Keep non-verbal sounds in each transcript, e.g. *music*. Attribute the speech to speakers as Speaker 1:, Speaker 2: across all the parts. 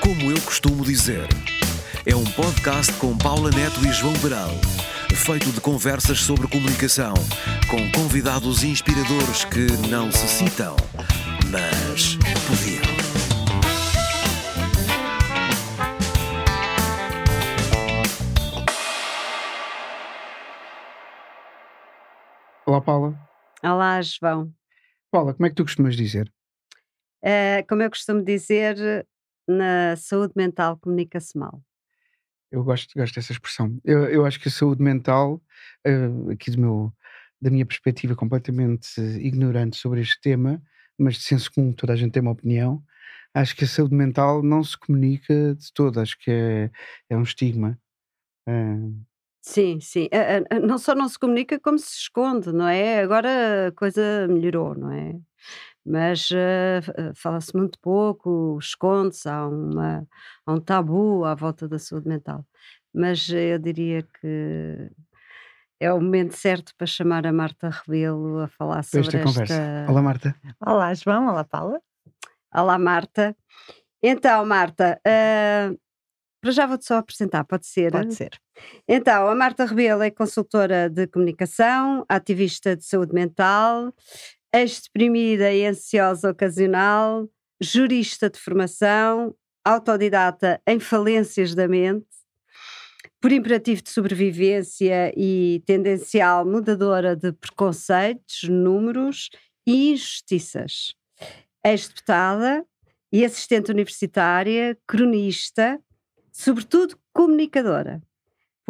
Speaker 1: Como eu costumo dizer, é um podcast com Paula Neto e João Beral, feito de conversas sobre comunicação, com convidados inspiradores que não se citam, mas podiam.
Speaker 2: Olá, Paula.
Speaker 3: Olá, João.
Speaker 2: Paula, como é que tu costumas dizer?
Speaker 3: Eh, como eu costumo dizer, na saúde mental comunica-se mal.
Speaker 2: Eu gosto, gosto dessa expressão. Eu, eu acho que a saúde mental, eh, aqui do meu, da minha perspectiva completamente ignorante sobre este tema, mas de senso comum, toda a gente tem uma opinião, acho que a saúde mental não se comunica de todo, acho que é, é um estigma. Eh,
Speaker 3: Sim, sim. Eh, eh, não só não se comunica, como se esconde, não é? Agora a coisa melhorou, não é? Mas eh, fala-se muito pouco, esconde-se, há, uma, há um tabu à volta da saúde mental. Mas eu diria que é o momento certo para chamar a Marta Rebelo a falar sobre
Speaker 2: esta conversa.
Speaker 3: esta.
Speaker 2: Olá, Marta.
Speaker 4: Olá, João. Olá, Paula.
Speaker 3: Olá, Marta. Então, Marta, eh, para já vou-te só apresentar, pode ser?
Speaker 4: Pode ser.
Speaker 3: Então, a Marta Rebelo é consultora de comunicação, ativista de saúde mental, ex-deprimida e ansiosa ocasional, jurista de formação, autodidata em falências da mente, por imperativo de sobrevivência e tendencial mudadora de preconceitos, números e injustiças. Ex-deputada e assistente universitária, cronista, sobretudo comunicadora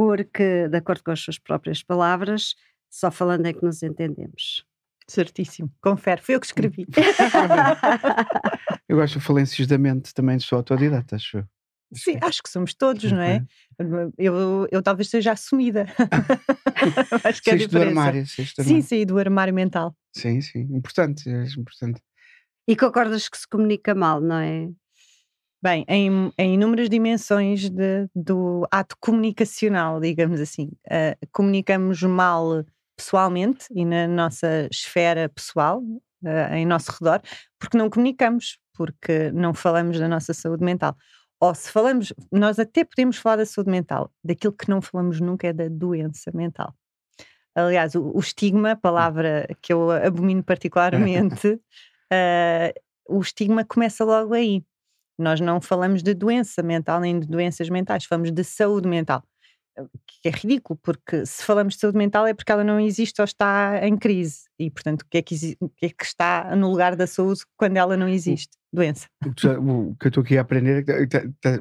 Speaker 3: porque, de acordo com as suas próprias palavras, só falando é que nos entendemos.
Speaker 4: Certíssimo. Confere. Foi eu que escrevi. *laughs*
Speaker 2: Eu gosto de falências da mente também, sou autodidata, acho. eu.
Speaker 4: Sim, acho que somos todos, não é? Eu, eu talvez seja assumida. *laughs* acho que é a
Speaker 2: do armário, do
Speaker 4: Sim,
Speaker 2: armário.
Speaker 4: saí do armário mental.
Speaker 2: Sim, sim. Importante, é importante.
Speaker 3: e concordas que se comunica mal, não é?
Speaker 4: Bem, em, em inúmeras dimensões de- do ato comunicacional, digamos assim. Ah, comunicamos mal pessoalmente e na nossa esfera pessoal, ah, em nosso redor, porque não comunicamos, porque não falamos da nossa saúde mental. Ou se falamos, nós até podemos falar da saúde mental, daquilo que não falamos nunca é da doença mental. Aliás, o, o estigma, palavra que eu abomino *laughs* particularmente, ah, o estigma começa logo aí. Nós não falamos de doença mental nem de doenças mentais, falamos de saúde mental. Que é ridículo, porque se falamos de saúde mental é porque ela não existe ou está em crise. E, portanto, o que é que, o que, é que está no lugar da saúde quando ela não existe? Doença.
Speaker 2: O que, eu estou aqui a aprender é que eh,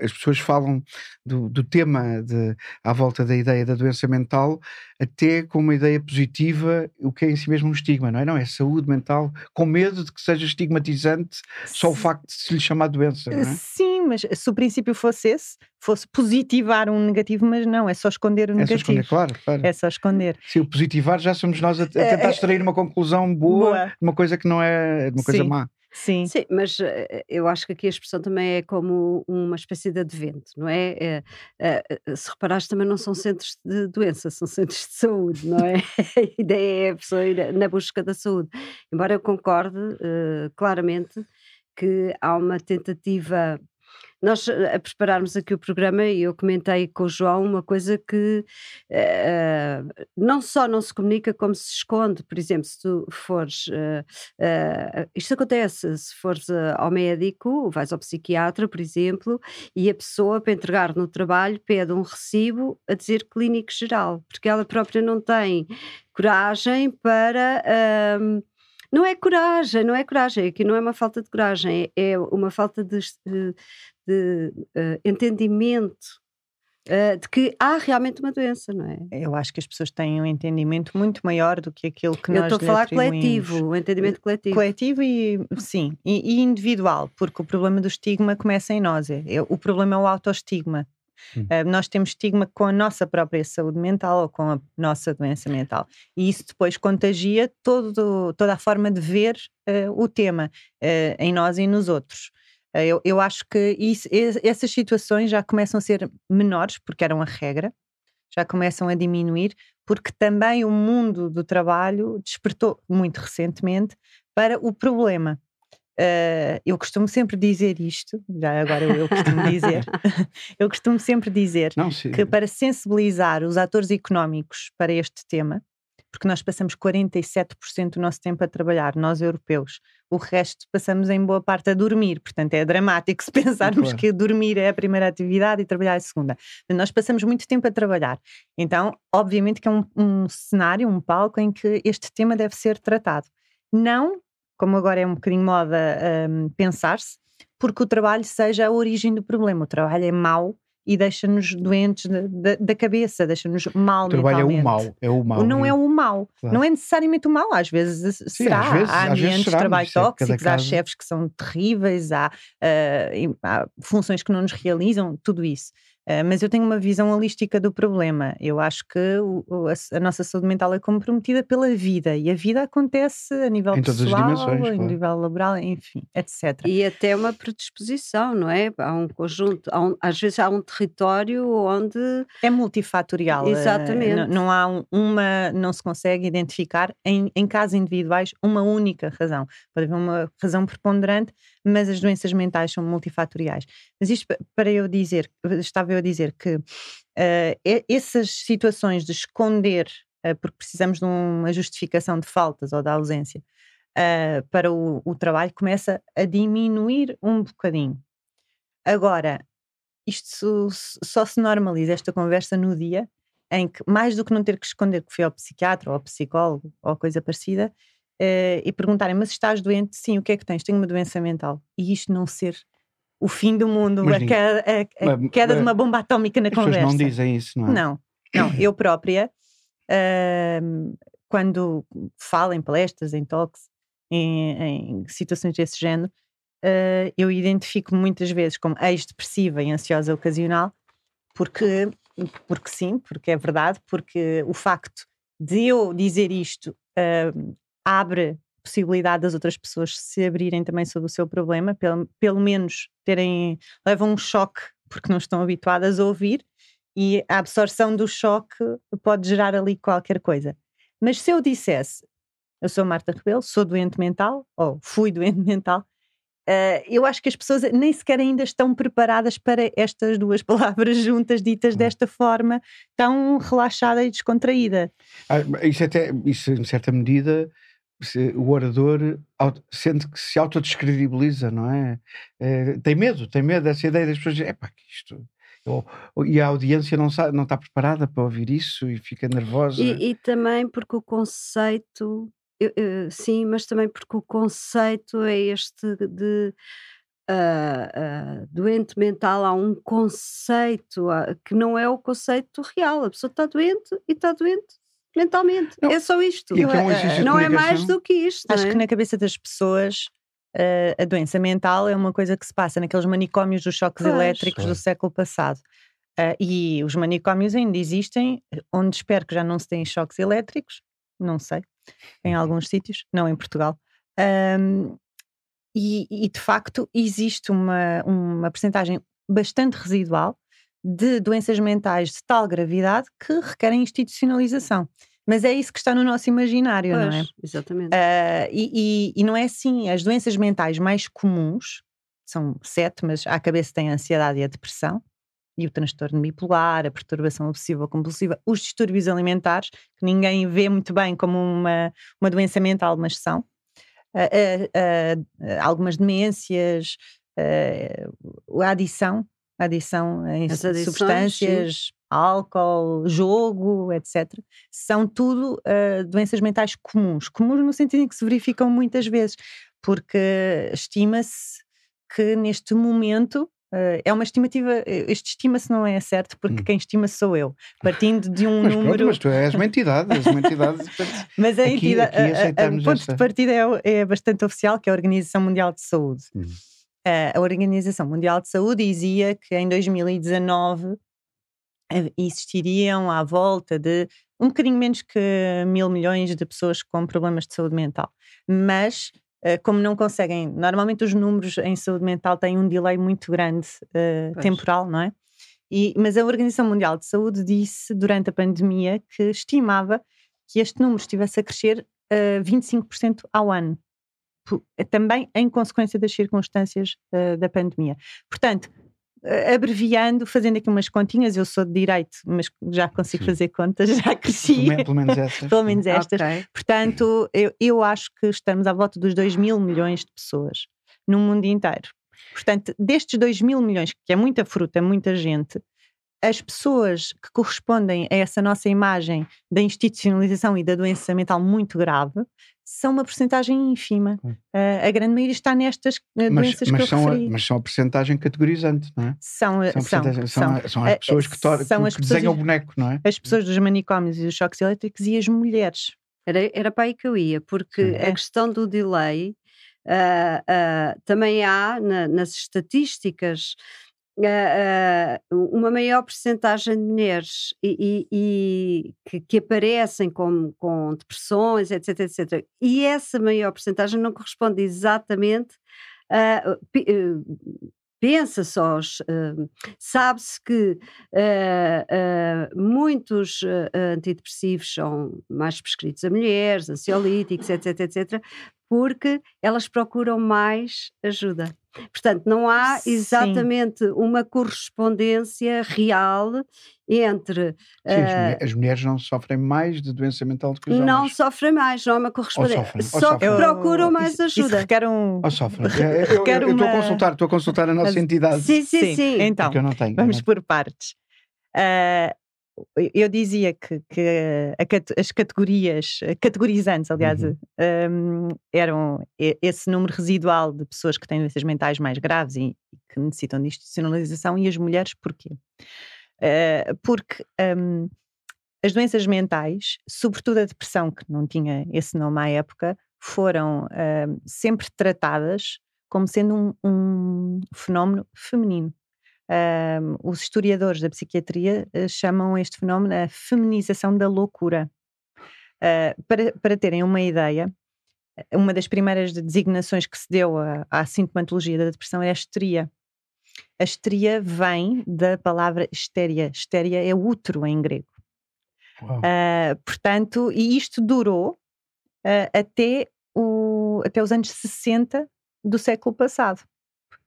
Speaker 2: as pessoas falam do, do tema de, à volta da ideia da doença mental até com uma ideia positiva, o que é em si mesmo um estigma, não é? Não, é saúde mental, com medo de que seja estigmatizante só o facto de se lhe chamar doença, não é?
Speaker 4: Sim, mas se o princípio fosse esse, fosse positivar um negativo, mas não, é só esconder o
Speaker 2: É só
Speaker 4: negativo.
Speaker 2: esconder, claro, claro.
Speaker 4: É só esconder.
Speaker 2: Se o positivar, já somos nós a, a
Speaker 4: É,
Speaker 2: tentar
Speaker 4: é-
Speaker 2: extrair uma conclusão boa,
Speaker 4: Boa.
Speaker 2: de uma coisa que não é de uma coisa
Speaker 4: Sim.
Speaker 2: má.
Speaker 4: Sim.
Speaker 3: Sim, mas eh, eu acho que aqui a expressão também é como uma espécie de advento, não é? É, eh, se reparares, também não são centros de doença, são centros de saúde, não é? *laughs* a ideia é a pessoa ir na busca da saúde. Embora eu concorde eh, claramente que há uma tentativa. Nós, eh, a prepararmos aqui o programa, e eu comentei com o João uma coisa que eh, não só não se comunica, como se esconde. Por exemplo, se tu fores. eh, eh, isto acontece, se fores ao médico, vais ao psiquiatra, por exemplo, e a pessoa, para entregar no trabalho, pede um recibo a dizer clínico geral, porque ela própria não tem coragem para. Não é coragem, não é coragem, aqui não é uma falta de coragem, é uma falta de, de- de, eh, entendimento eh, de que há realmente uma doença, não é?
Speaker 4: Eu acho que as pessoas têm um entendimento muito maior do que aquilo que
Speaker 3: Eu
Speaker 4: nós
Speaker 3: estou a falar coletivo, o entendimento coletivo.
Speaker 4: Coletivo e sim, e, e individual, porque o problema do estigma começa em nós. É, é- o problema é o autoestigma. Ah, nós temos estigma com a nossa própria saúde mental ou com a nossa doença mental. E isso depois contagia todo, toda a forma de ver ah, o tema ah, em nós e nos outros. Eu, eu acho que isso- es- essas situações já começam a ser menores, porque eram a regra, já começam a diminuir, porque também o mundo do trabalho despertou muito recentemente para o problema. Uh, eu costumo sempre dizer isto, já agora eu, eu costumo dizer, *laughs* *laughs* eu costumo sempre dizer
Speaker 2: Não,
Speaker 4: que para sensibilizar os atores económicos para este tema, porque nós passamos 47% do nosso tempo a trabalhar, nós europeus, o resto passamos em boa parte a dormir, portanto é dramático se *laughs* pensarmos claro. que dormir é a primeira atividade e trabalhar é a segunda. Nós passamos muito tempo a trabalhar, então obviamente que é um, um cenário, um palco em que este tema deve ser tratado. Não como agora é um bocadinho moda um, pensar-se, porque o trabalho seja a origem do problema. O trabalho é mau e deixa-nos doentes da, da cabeça, deixa-nos mal
Speaker 2: o trabalho é o mal, é o mal.
Speaker 4: Não é o mal, claro. não é necessariamente o mal, às vezes Sim, será. Às vezes, há ambientes de trabalho é tóxicos, há chefes que são terríveis, há, uh, há funções que não nos realizam, tudo isso. Uh, mas eu tenho uma visão holística do problema. Eu acho que a, a, nossa saúde mental é comprometida pela vida e a vida acontece a nível
Speaker 2: em
Speaker 4: pessoal, a
Speaker 2: claro.
Speaker 4: nível laboral, enfim, etc.
Speaker 3: E até uma predisposição, não é? Há um conjunto, há um, às vezes há um território onde.
Speaker 4: É multifatorial. Eh,
Speaker 3: Exatamente.
Speaker 4: Não, não, há um, uma, não se consegue identificar em, em casos individuais uma única razão. Pode haver uma razão preponderante, mas as doenças mentais são multifatoriais. Mas isto para eu dizer, estava eu a dizer que uh, essas situações de esconder, uh, porque precisamos de uma justificação de faltas ou da ausência, uh, para o, o trabalho, começa a diminuir um bocadinho. Agora, isto só se normaliza esta conversa no dia em que, mais do que não ter que esconder que fui ao psiquiatra ou ao psicólogo ou coisa parecida, uh, e perguntarem: Mas estás doente? Sim, o que é que tens? Tenho uma doença mental. E isto não ser o fim do mundo, a, queda, a, a queda, de uma bomba atómica na
Speaker 2: as
Speaker 4: conversa.
Speaker 2: As pessoas não dizem isso, não é?
Speaker 4: Não, não. Eu própria, uh, quando falo em palestras, em talks, em, em situações desse género, uh, eu identifico muitas vezes como ex-depressiva e ansiosa ocasional, porque, porque sim, porque é verdade, porque o facto de eu dizer isto uh, abre possibilidade das outras pessoas se abrirem também sobre o seu problema, pelo, pelo menos terem, levam um choque porque não estão habituadas a ouvir e a absorção do choque pode gerar ali qualquer coisa. Mas se eu dissesse, eu sou Marta Rebelo, sou doente mental, ou fui *laughs* doente mental, uh, eu acho que as pessoas nem sequer ainda estão preparadas para estas duas *laughs* palavras juntas, ditas hum. desta forma, tão relaxada e descontraída.
Speaker 2: Ah, isso até, isso em certa medida o orador sente que se autodescredibiliza, não é? é? Tem medo, tem medo dessa ideia das pessoas dizem, pá, que isto. Ou, e a audiência não, sabe, não está preparada para ouvir isso e fica nervosa.
Speaker 3: E, e também porque o conceito, eu, eu, sim, mas também porque o conceito é este de uh, uh, doente mental. Há um conceito uh, que não é o conceito real. A pessoa está doente e está doente mentalmente. Não. É só isto.
Speaker 2: Não é,
Speaker 3: não é mais do que isto.
Speaker 4: Acho
Speaker 3: é?
Speaker 4: que na cabeça das pessoas uh, a doença mental é uma coisa que se passa naqueles manicômios dos choques pois, elétricos do século passado. Uh, e os manicômios ainda existem, onde espero que já não se têm choques elétricos, não sei, em uhum. alguns sítios, não em Portugal. Um, e, e, de facto existe uma, uma percentagem bastante residual de doenças mentais de tal gravidade que requerem institucionalização. Mas é isso que está no nosso imaginário,
Speaker 3: pois,
Speaker 4: não é?
Speaker 3: Exatamente.
Speaker 4: Uh, e, e, e, não é assim. As doenças mentais mais comuns, são sete, mas à cabeça tem a ansiedade e a depressão, e o transtorno bipolar, a perturbação obsessiva compulsiva, os distúrbios alimentares, que ninguém vê muito bem como uma, uma doença mental, mas são. Uh, uh, algumas demências, a adição, adição em adições, substâncias, sim. álcool, jogo, etc. São tudo uh, doenças mentais comuns. Comuns no sentido em que se verificam muitas vezes, porque estima-se que neste momento Uh, é uma estimativa, este estima-se não é certo, porque hum. quem estima sou eu, partindo de um *laughs*
Speaker 2: mas
Speaker 4: número.
Speaker 2: Pronto, mas tu és uma entidade, és uma entidade. *laughs*
Speaker 4: mas a entidade, o ponto esta... de partida é, é, bastante oficial, que é a Organização Mundial de Saúde. Hum a Organização Mundial de Saúde dizia que em 2019 existiriam à volta de um bocadinho menos que mil milhões de pessoas com problemas de saúde mental. Mas, eh, como não conseguem, normalmente os números em saúde mental têm um delay muito grande uh, temporal, não é? E, mas a Organização Mundial de Saúde disse durante a pandemia que estimava que este número estivesse a crescer uh, 25% ao ano, também em consequência das circunstâncias uh, da pandemia. Portanto, abreviando, fazendo aqui umas continhas, eu sou de direito, mas já consigo Sim. fazer contas, *laughs* já cresci.
Speaker 2: Pelo menos estas.
Speaker 4: Pelo menos estas. Okay. Portanto, eu, eu acho que estamos à volta dos 2 mil milhões de pessoas no mundo inteiro. Portanto, destes 2 mil milhões, que é muita fruta, muita gente, as pessoas que correspondem a essa nossa imagem da institucionalização e da doença mental muito grave são uma porcentagem ínfima. Uh, a grande maioria está nestas uh, doenças
Speaker 2: mas
Speaker 4: que eu
Speaker 2: são
Speaker 4: referi.
Speaker 2: A, mas são a porcentagem categorizante, não é?
Speaker 4: São,
Speaker 2: são,
Speaker 4: são,
Speaker 2: são, são, são as pessoas que, to, que, que desenham o boneco, não é?
Speaker 4: As pessoas dos manicômios e dos choques elétricos e as mulheres.
Speaker 3: Era, era para aí que eu ia, porque Sim. a questão do delay Uh, uh, também há na, nas estatísticas uma maior percentagem de mulheres e, e, e que, que, aparecem com, com depressões, etc, etc. E essa maior percentagem não corresponde exatamente a pensa só, uh, sabe-se que uh, uh, muitos antidepressivos são mais prescritos a mulheres, ansiolíticos, etc, etc, porque elas procuram mais ajuda. Portanto, não há exatamente Sim. uma correspondência real entre.
Speaker 2: Sim, uh, as, mulheres não sofrem mais de doença mental do que os
Speaker 3: homens.
Speaker 2: Não
Speaker 3: sofrem mais, não há uma correspondência. Ou sofrem, Só ou sofrem. procuram mais ajuda. Isso
Speaker 4: requer um.
Speaker 2: Ou sofrem. eu, estou a consultar, estou a consultar a nossa entidade.
Speaker 3: Sim, sim, sim. sim.
Speaker 4: Então,
Speaker 2: eu não tenho,
Speaker 4: vamos
Speaker 2: não.
Speaker 4: por partes. Uh, eu dizia que, que a, as categorias, categorizantes, aliás, uhum. um, eram esse número residual de pessoas que têm doenças mentais mais graves e, que necessitam de institucionalização e as mulheres, porquê? Uh, porque um, as doenças mentais, sobretudo a depressão, que não tinha esse nome à época, foram uh, sempre tratadas como sendo um, um fenómeno feminino. Um, os historiadores da psiquiatria uh, chamam este fenómeno a feminização da loucura. Uh, para, para terem uma ideia, uma das primeiras designações que se deu à, à sintomatologia da depressão é a histeria. A histeria vem da palavra estéria. Estéria é útero em grego. Uh, portanto, e isto durou até, o, até os anos 60 do século passado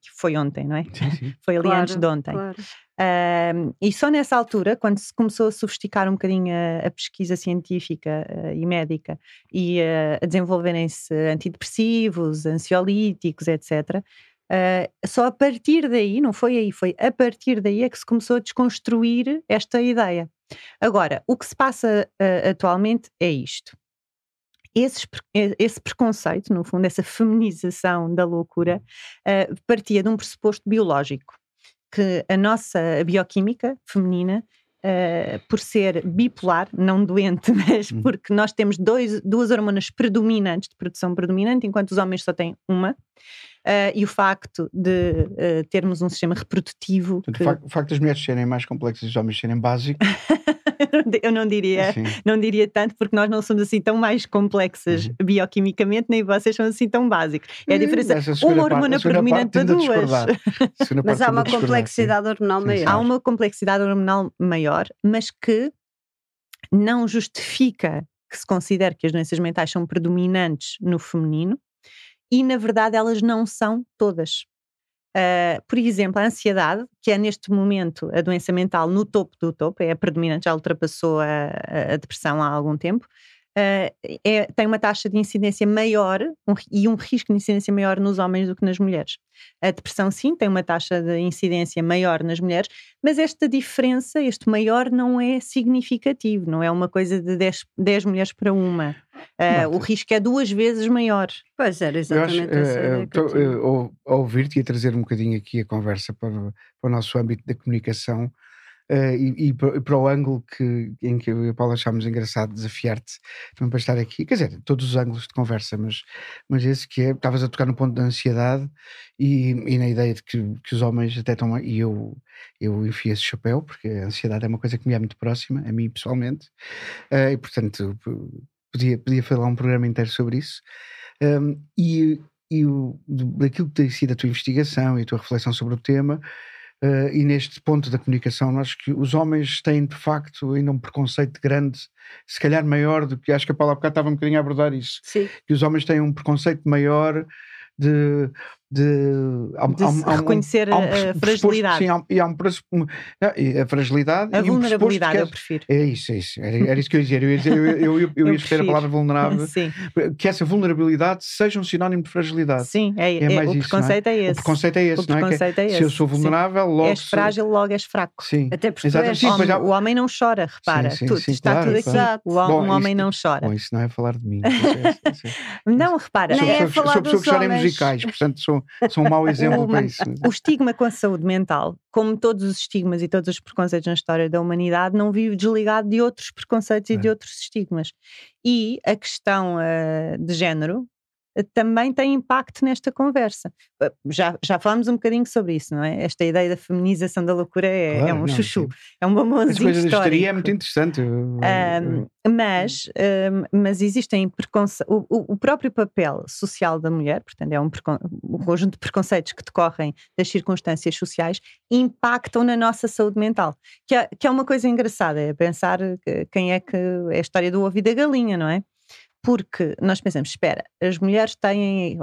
Speaker 4: que foi ontem, não é?
Speaker 2: Sim, sim. *laughs*
Speaker 4: Foi ali
Speaker 3: claro,
Speaker 4: antes de ontem.
Speaker 3: Claro.
Speaker 4: Uh, e só nessa altura, quando se começou a sofisticar um bocadinho a, a pesquisa científica uh, e médica e uh, a desenvolverem-se antidepressivos, ansiolíticos, etc., ah, só a partir daí, não foi aí, foi a partir daí é que se começou a desconstruir esta ideia. Agora, o que se passa atualmente é isto esse, esse preconceito, no fundo, essa feminização da loucura, uh, partia de um pressuposto biológico, que a nossa bioquímica feminina Uh, por ser bipolar, não doente, *laughs* mas uhum. porque nós temos dois, duas hormonas predominantes, de produção predominante, enquanto os homens só têm uma. Uh, e o facto de uh, termos um sistema reprodutivo.
Speaker 2: Portanto, que... O facto das mulheres serem mais complexas e os homens serem básicos *laughs*
Speaker 4: eu não diria, não diria tanto, porque nós não somos assim tão mais complexas uhum. bioquimicamente, nem vocês são assim tão básicos. É a diferença. Uma hormona predominante para duas. *laughs*
Speaker 3: Mas há uma complexidade hormonal sim. maior.
Speaker 4: Há uma complexidade hormonal maior, mas que não justifica que se considere que as doenças mentais são predominantes no feminino e, na verdade, elas não são todas. Uh, por exemplo, a ansiedade, que é neste momento a doença mental no topo do topo, é a predominante, já ultrapassou a, a depressão há algum tempo, uh, é, tem uma taxa de incidência maior um, e um risco de incidência maior nos homens do que nas mulheres. A depressão, sim, tem uma taxa de incidência maior nas mulheres, mas esta diferença, este maior, não é significativo, não é uma coisa de 10, 10 mulheres para uma. Uh, o risco é duas vezes maior.
Speaker 3: Pois era, exatamente. Eu acho,
Speaker 2: uh, ouvir-te e a trazer um bocadinho aqui a conversa para, para o nosso âmbito da comunicação, Uh, e, e, para o ângulo que, em que eu e a Paula achámos engraçado desafiar-te também para estar aqui, quer dizer, todos os ângulos de conversa, mas, mas esse que é, estavas a tocar no ponto da ansiedade e, e na ideia de que, que, os homens até estão, e eu, eu enfio esse chapéu, porque a ansiedade é uma coisa que me é muito próxima, a mim pessoalmente, uh, e portanto podia, podia falar um programa inteiro sobre isso. Um, e, e o, daquilo que tem sido a tua investigação e a tua reflexão sobre o tema, Uh, e neste ponto da comunicação, acho que os homens têm de facto ainda um preconceito grande, se calhar maior do que acho que a Paula há bocado estava um bocadinho a abordar isso.
Speaker 3: Sim.
Speaker 2: Que os homens têm um preconceito maior de de,
Speaker 4: há, de há, há reconhecer um, a fragilidade.
Speaker 2: Sim, há, e há um a fragilidade
Speaker 4: a vulnerabilidade,
Speaker 2: um
Speaker 4: eu prefiro.
Speaker 2: É isso, é isso. Era, era isso que eu ia dizer. Eu ia, dizer, eu, eu, eu, eu *laughs* ia escolher a palavra vulnerável. *laughs*
Speaker 4: Sim.
Speaker 2: Que essa vulnerabilidade seja um sinónimo de fragilidade.
Speaker 4: Sim, é, é, é o isso, preconceito é? é? esse.
Speaker 2: O preconceito é esse,
Speaker 4: o
Speaker 2: não
Speaker 4: é?
Speaker 2: Que
Speaker 4: é
Speaker 2: se eu sou vulnerável,
Speaker 4: sim.
Speaker 2: logo.
Speaker 4: És frágil, logo és fraco.
Speaker 2: Sim.
Speaker 3: Até porque és
Speaker 2: sim,
Speaker 3: homem.
Speaker 4: O homem não chora, repara.
Speaker 2: Sim, sim,
Speaker 4: tudo,
Speaker 2: sim,
Speaker 4: está
Speaker 2: claro,
Speaker 4: tudo aqui.
Speaker 3: claro.
Speaker 4: O,
Speaker 2: Bom,
Speaker 4: um homem não chora.
Speaker 2: Bom, isso não é falar de mim. *laughs*
Speaker 4: Não, repara.
Speaker 2: Sou
Speaker 3: é
Speaker 2: pessoa, que chora em musicais, portanto sou, sou um mau *laughs* exemplo
Speaker 4: O-
Speaker 2: para isso.
Speaker 4: O estigma com a saúde mental, como todos os estigmas e todos os preconceitos na história da humanidade, não vive desligado de outros preconceitos e de
Speaker 2: É.
Speaker 4: outros estigmas. E a questão eh, de género também tem impacto nesta conversa. Eh, Já, já falámos um bocadinho sobre isso, não é? Esta ideia da feminização da loucura é, é
Speaker 2: Claro,
Speaker 4: um
Speaker 2: não,
Speaker 4: chuchu,
Speaker 2: sim.
Speaker 4: é um
Speaker 2: Essa
Speaker 4: bombonzinho
Speaker 2: coisa da histeria é
Speaker 4: histórico.
Speaker 2: muito interessante. eu-
Speaker 4: Ahm, mas, ahm, mas existem preconceitos. O, o- próprio papel social da mulher, portanto, é um, precon- um conjunto de preconceitos que decorrem das circunstâncias sociais, impactam na nossa saúde mental. Que é, que é uma coisa engraçada, é pensar que- quem é que. É a história do ovo e da galinha, não é? Porque nós pensamos, espera, as mulheres têm,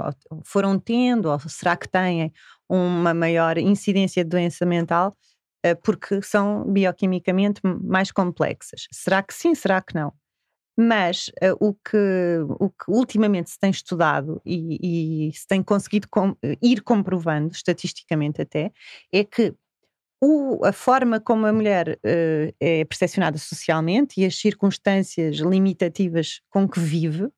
Speaker 4: foram tendo, ou será que têm uma maior incidência de doença mental eh, porque são bioquimicamente mais complexas. Será que sim, será que não? Mas eh, o, que, o que ultimamente se tem estudado e, e se tem conseguido com- ir comprovando, estatisticamente até, é que o- a forma como a mulher eh, é percepcionada socialmente e as circunstâncias limitativas com que vive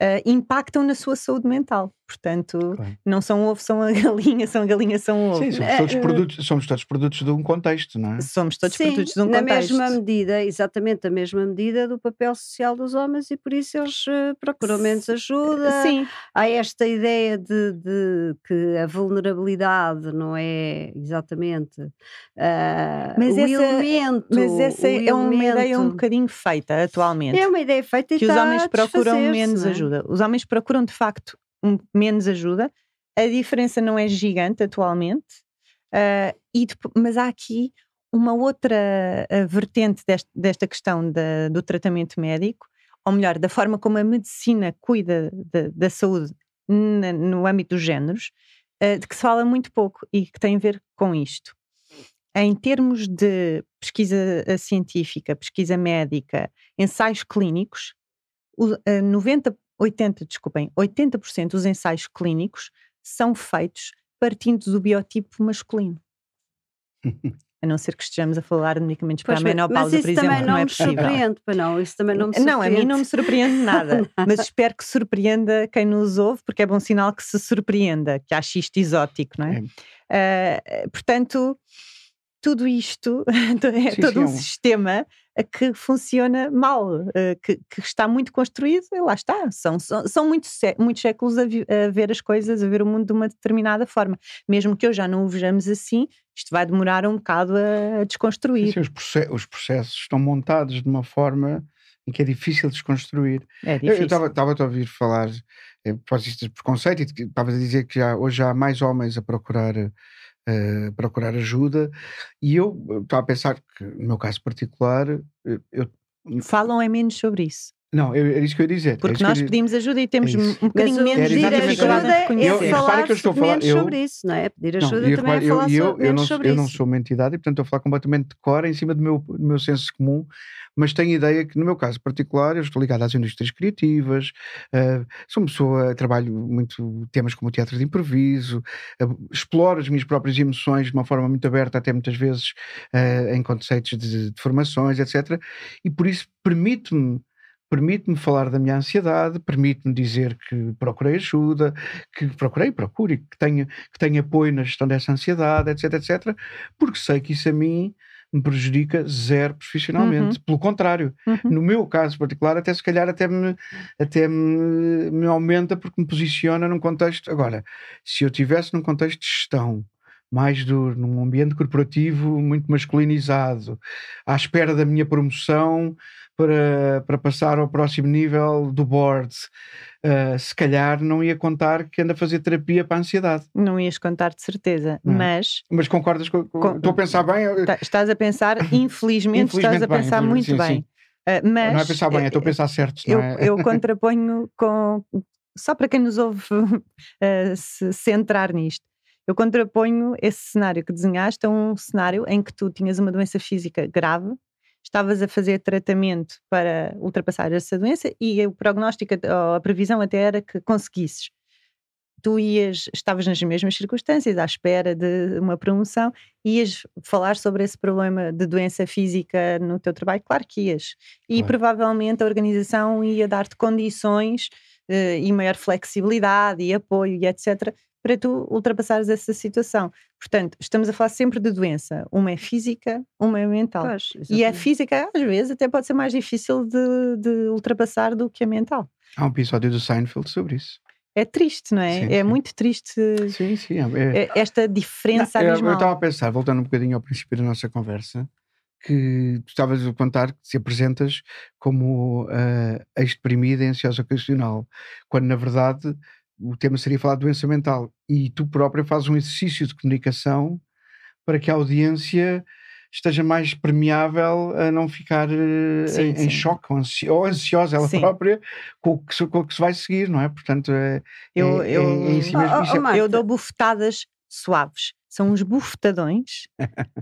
Speaker 4: eh, impactam na sua saúde mental. Portanto,
Speaker 2: Claro.
Speaker 4: não são ovo, são a *laughs* galinha, são a galinha, são ovo.
Speaker 2: Sim, somos
Speaker 3: É,
Speaker 2: todos,
Speaker 3: eh,
Speaker 2: produtos, somos todos produtos de um contexto, não é?
Speaker 4: Somos todos
Speaker 3: Sim,
Speaker 4: produtos de um
Speaker 3: na
Speaker 4: contexto.
Speaker 3: mesma medida, exatamente a mesma medida do papel social dos homens e por isso eles eh, procuram menos ajuda.
Speaker 4: Sim,
Speaker 3: Há esta ideia de, de que a vulnerabilidade não é exatamente ah,
Speaker 4: Mas
Speaker 3: o
Speaker 4: essa-
Speaker 3: elemento.
Speaker 4: mas essa
Speaker 3: o
Speaker 4: é uma ideia um
Speaker 3: elemento-
Speaker 4: bocadinho feita atualmente.
Speaker 3: É uma ideia feita e
Speaker 4: que os homens procuram menos
Speaker 3: é?
Speaker 4: ajuda. Os homens procuram de facto um- menos ajuda. A diferença não é gigante atualmente, ah, e depo- mas há aqui uma outra ah, vertente deste- desta questão do tratamento médico, ou melhor, da forma como a medicina cuida da- da saúde na- no âmbito dos géneros, ah, de que se fala muito pouco e que tem a ver com isto. Em termos de pesquisa científica, pesquisa médica, ensaios clínicos, o- 90, 80, desculpem, 80% dos ensaios clínicos são feitos partindo do biotipo masculino. *laughs* A não ser que estejamos a falar de medicamentos para
Speaker 3: Pois
Speaker 4: a
Speaker 3: bem,
Speaker 4: menopausa,
Speaker 3: mas isso
Speaker 4: por exemplo,
Speaker 3: também não,
Speaker 4: não é
Speaker 3: me
Speaker 4: possível.
Speaker 3: surpreende, para não, isso também não me
Speaker 4: Não, a
Speaker 3: surpreende.
Speaker 4: mim não me surpreende nada, *laughs* mas espero que surpreenda quem nos ouve, porque é bom sinal que se surpreenda, que ache isto exótico, não é? Ah, portanto, tudo isto *laughs* é todo um
Speaker 2: é
Speaker 4: sistema que funciona mal, ah, que, que está muito construído, e lá está. São, são, são muitos, muitos séculos a, vi- a ver as coisas, a ver o mundo de uma determinada forma. Mesmo que eu já não o vejamos assim, isto vai demorar um bocado a, a
Speaker 2: Sim,
Speaker 4: desconstruir.
Speaker 2: sim, os, proce- os processos estão montados de uma forma em que é difícil desconstruir.
Speaker 4: É
Speaker 2: Eu
Speaker 4: difícil.
Speaker 2: estava a ouvir falar, eh, por causa preconceito, e estavas a dizer que já, hoje há mais homens a procurar, eh, procurar ajuda, e eu eh, estava a pensar que, no meu caso particular, eh, eu,
Speaker 4: Falam é menos sobre isso.
Speaker 2: Não, eu, era isso que eu ia dizer.
Speaker 4: Porque nós
Speaker 2: ia-
Speaker 4: pedimos ajuda e temos
Speaker 2: É isso.
Speaker 4: um
Speaker 3: Mas
Speaker 4: bocadinho
Speaker 3: o
Speaker 4: menos
Speaker 2: exatamente
Speaker 3: ajuda é
Speaker 2: Eu-
Speaker 3: falar
Speaker 2: que eu estou a falar-
Speaker 3: menos
Speaker 2: eu-
Speaker 3: sobre isso, não é? Pedir
Speaker 2: Não,
Speaker 3: ajuda
Speaker 2: e
Speaker 3: também
Speaker 2: repare,
Speaker 3: é falar
Speaker 2: eu, eu,
Speaker 3: so-
Speaker 2: eu,
Speaker 3: menos
Speaker 2: não,
Speaker 3: sobre
Speaker 2: eu não
Speaker 3: isso.
Speaker 2: sou uma entidade e portanto estou a falar completamente de cor em cima do meu, do meu senso comum, mas tenho ideia que no meu caso particular eu estou ligado às indústrias criativas, eh, sou uma pessoa, trabalho muito temas como o teatro de improviso, eh, exploro as minhas próprias emoções de uma forma muito aberta, até muitas vezes eh, em conceitos de, de formações, etc. E por isso permite-me permite-me falar da minha ansiedade, permite-me dizer que procurei ajuda, que procurei, procure, que tenho, que tenho apoio na gestão dessa ansiedade, etc, etc, porque sei que isso a mim me prejudica zero profissionalmente. Pelo contrário,
Speaker 4: Uhum.
Speaker 2: no meu caso particular, até se calhar até me, até me, me aumenta porque me posiciona num contexto. Agora, se eu tivesse num contexto de gestão, mais do, num ambiente corporativo muito masculinizado, à espera da minha promoção, para, para passar ao próximo nível do board, uh, se calhar não ia contar que anda a fazer terapia para a ansiedade.
Speaker 4: Não ias contar de certeza,
Speaker 2: Não é?
Speaker 4: mas
Speaker 2: Mas concordas com. com- Estou a pensar bem.
Speaker 4: tá- estás a pensar, *laughs* infelizmente, estás
Speaker 2: Infelizmente
Speaker 4: a
Speaker 2: bem,
Speaker 4: pensar muito
Speaker 2: sim,
Speaker 4: bem.
Speaker 2: sim.
Speaker 4: Uh, mas
Speaker 2: não é pensar bem, é estou a pensar certo.
Speaker 4: eu,
Speaker 2: é?
Speaker 4: eu *laughs* contraponho com. Só para quem nos ouve uh, *laughs* se centrar nisto. Eu contraponho esse cenário que desenhaste a um cenário em que tu tinhas uma doença física grave, estavas a fazer tratamento para ultrapassar essa doença e o prognóstico, ou a previsão até era que conseguisses. Tu ias, estavas nas mesmas circunstâncias, à espera de uma promoção, ias falar sobre esse problema de doença física no teu trabalho? Claro que ias. E
Speaker 2: Claro.
Speaker 4: provavelmente a organização ia dar-te condições eh, e maior flexibilidade e apoio e etc. para tu ultrapassares essa situação. Portanto, estamos a falar sempre de doença. Uma é física, uma é mental.
Speaker 3: Pois,
Speaker 4: E a física, às vezes, até pode ser mais difícil de, de ultrapassar do que a mental.
Speaker 2: Há um episódio do Seinfeld sobre isso.
Speaker 4: É triste, não é?
Speaker 2: Sim,
Speaker 4: é
Speaker 2: sim.
Speaker 4: muito triste
Speaker 2: Sim, sim. é-
Speaker 4: eh, esta diferença
Speaker 2: Não, eu- eu
Speaker 4: abismal.
Speaker 2: estava a pensar, voltando um bocadinho ao princípio da nossa conversa, que tu estavas a contar que te apresentas como uh, ex-deprimida e ansiosa ocasional, quando na verdade o tema seria falar de doença mental. E tu própria fazes um exercício de comunicação para que a audiência esteja mais permeável a não ficar uh,
Speaker 4: Sim,
Speaker 2: em,
Speaker 4: sim.
Speaker 2: choque ou, ansi- ou ansiosa ela
Speaker 4: Sim.
Speaker 2: própria com o, que se, com o que se vai seguir, não é? Portanto, é,
Speaker 4: Eu-
Speaker 2: é, é-
Speaker 4: eu-
Speaker 2: é em si mesmo.
Speaker 3: Oh, oh,
Speaker 2: é-
Speaker 3: Marta.
Speaker 4: Eu dou bufetadas suaves. São uns bufetadões,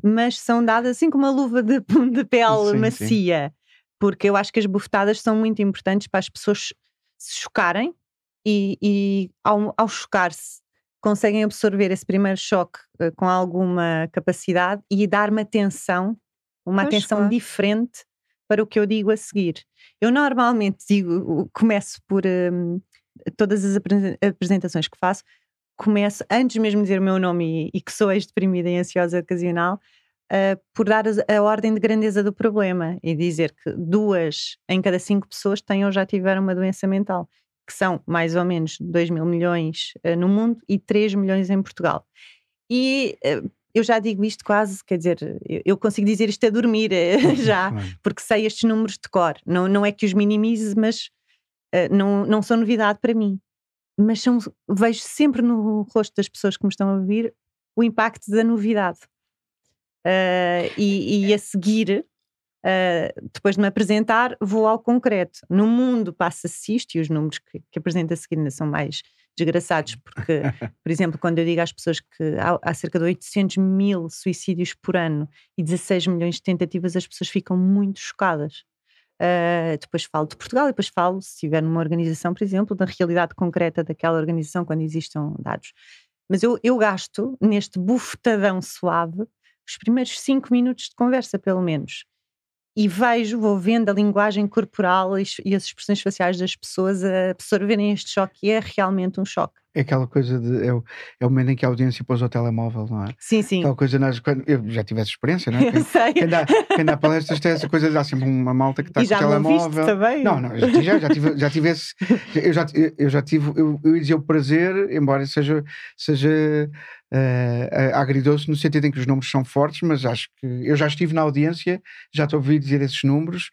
Speaker 4: mas são dadas assim com uma luva de, *laughs* de pele macia. Porque eu acho que as bufetadas são muito importantes para as pessoas se chocarem e, e ao, ao chocar-se conseguem absorver esse primeiro choque eh, com alguma capacidade e dar-me atenção, uma
Speaker 3: Pois,
Speaker 4: atenção
Speaker 3: claro.
Speaker 4: diferente para o que eu digo a seguir. Eu normalmente digo, começo por hum, todas as apre- apresentações que faço, começo, antes mesmo de dizer o meu nome e, e que sou ex-deprimida e ansiosa ocasional, uh, por dar as- a, ordem de grandeza do problema e dizer que duas em cada cinco pessoas têm ou já tiveram uma doença mental, que são mais ou menos 2 mil milhões uh, no mundo e 3 milhões em Portugal. E uh, eu já digo isto quase, quer dizer, eu, eu consigo dizer isto a dormir eh, *laughs* já, porque sei estes números de cor. Não, não é que os minimize, mas não, não são novidade para mim. Mas são, vejo sempre no rosto das pessoas que me estão a ouvir o impacto da novidade. Eh, e, e a seguir, eh, depois de me apresentar, vou ao concreto. No mundo passa-se isto, e os números que, que apresento a seguir ainda são mais desgraçados, porque, por *laughs* exemplo, quando eu digo às pessoas que há, há cerca de 800 mil suicídios por ano e 16 milhões de tentativas, as pessoas ficam muito chocadas. Uh, depois falo de Portugal e depois falo, se estiver numa organização, por exemplo, da realidade concreta daquela organização quando existam dados. Mas eu, eu gasto neste bufetadão suave os primeiros cinco minutos de conversa, pelo menos. E vejo, vou vendo a linguagem corporal e, as expressões faciais das pessoas a absorverem este choque e é realmente um choque.
Speaker 2: É aquela coisa de. É o, é o momento em que a audiência pôs o telemóvel, não é?
Speaker 4: Sim, sim.
Speaker 2: Aquela coisa, nós, quando, eu já tive essa experiência, não é? *laughs*
Speaker 4: Eu
Speaker 2: Quem,
Speaker 4: sei.
Speaker 2: quem dá, quem dá palestras tem essa coisa de dar sempre uma malta que *laughs* está
Speaker 4: e
Speaker 2: com o
Speaker 4: já
Speaker 2: telemóvel.
Speaker 4: também?
Speaker 2: Não, não, eu já, já tive, já tive esse. Eu já, eu já tive, eu, eu ia dizer o prazer, embora seja, seja uh, agridoce no sentido em que os números são fortes, mas acho que eu já estive na audiência, já te ouvi dizer esses números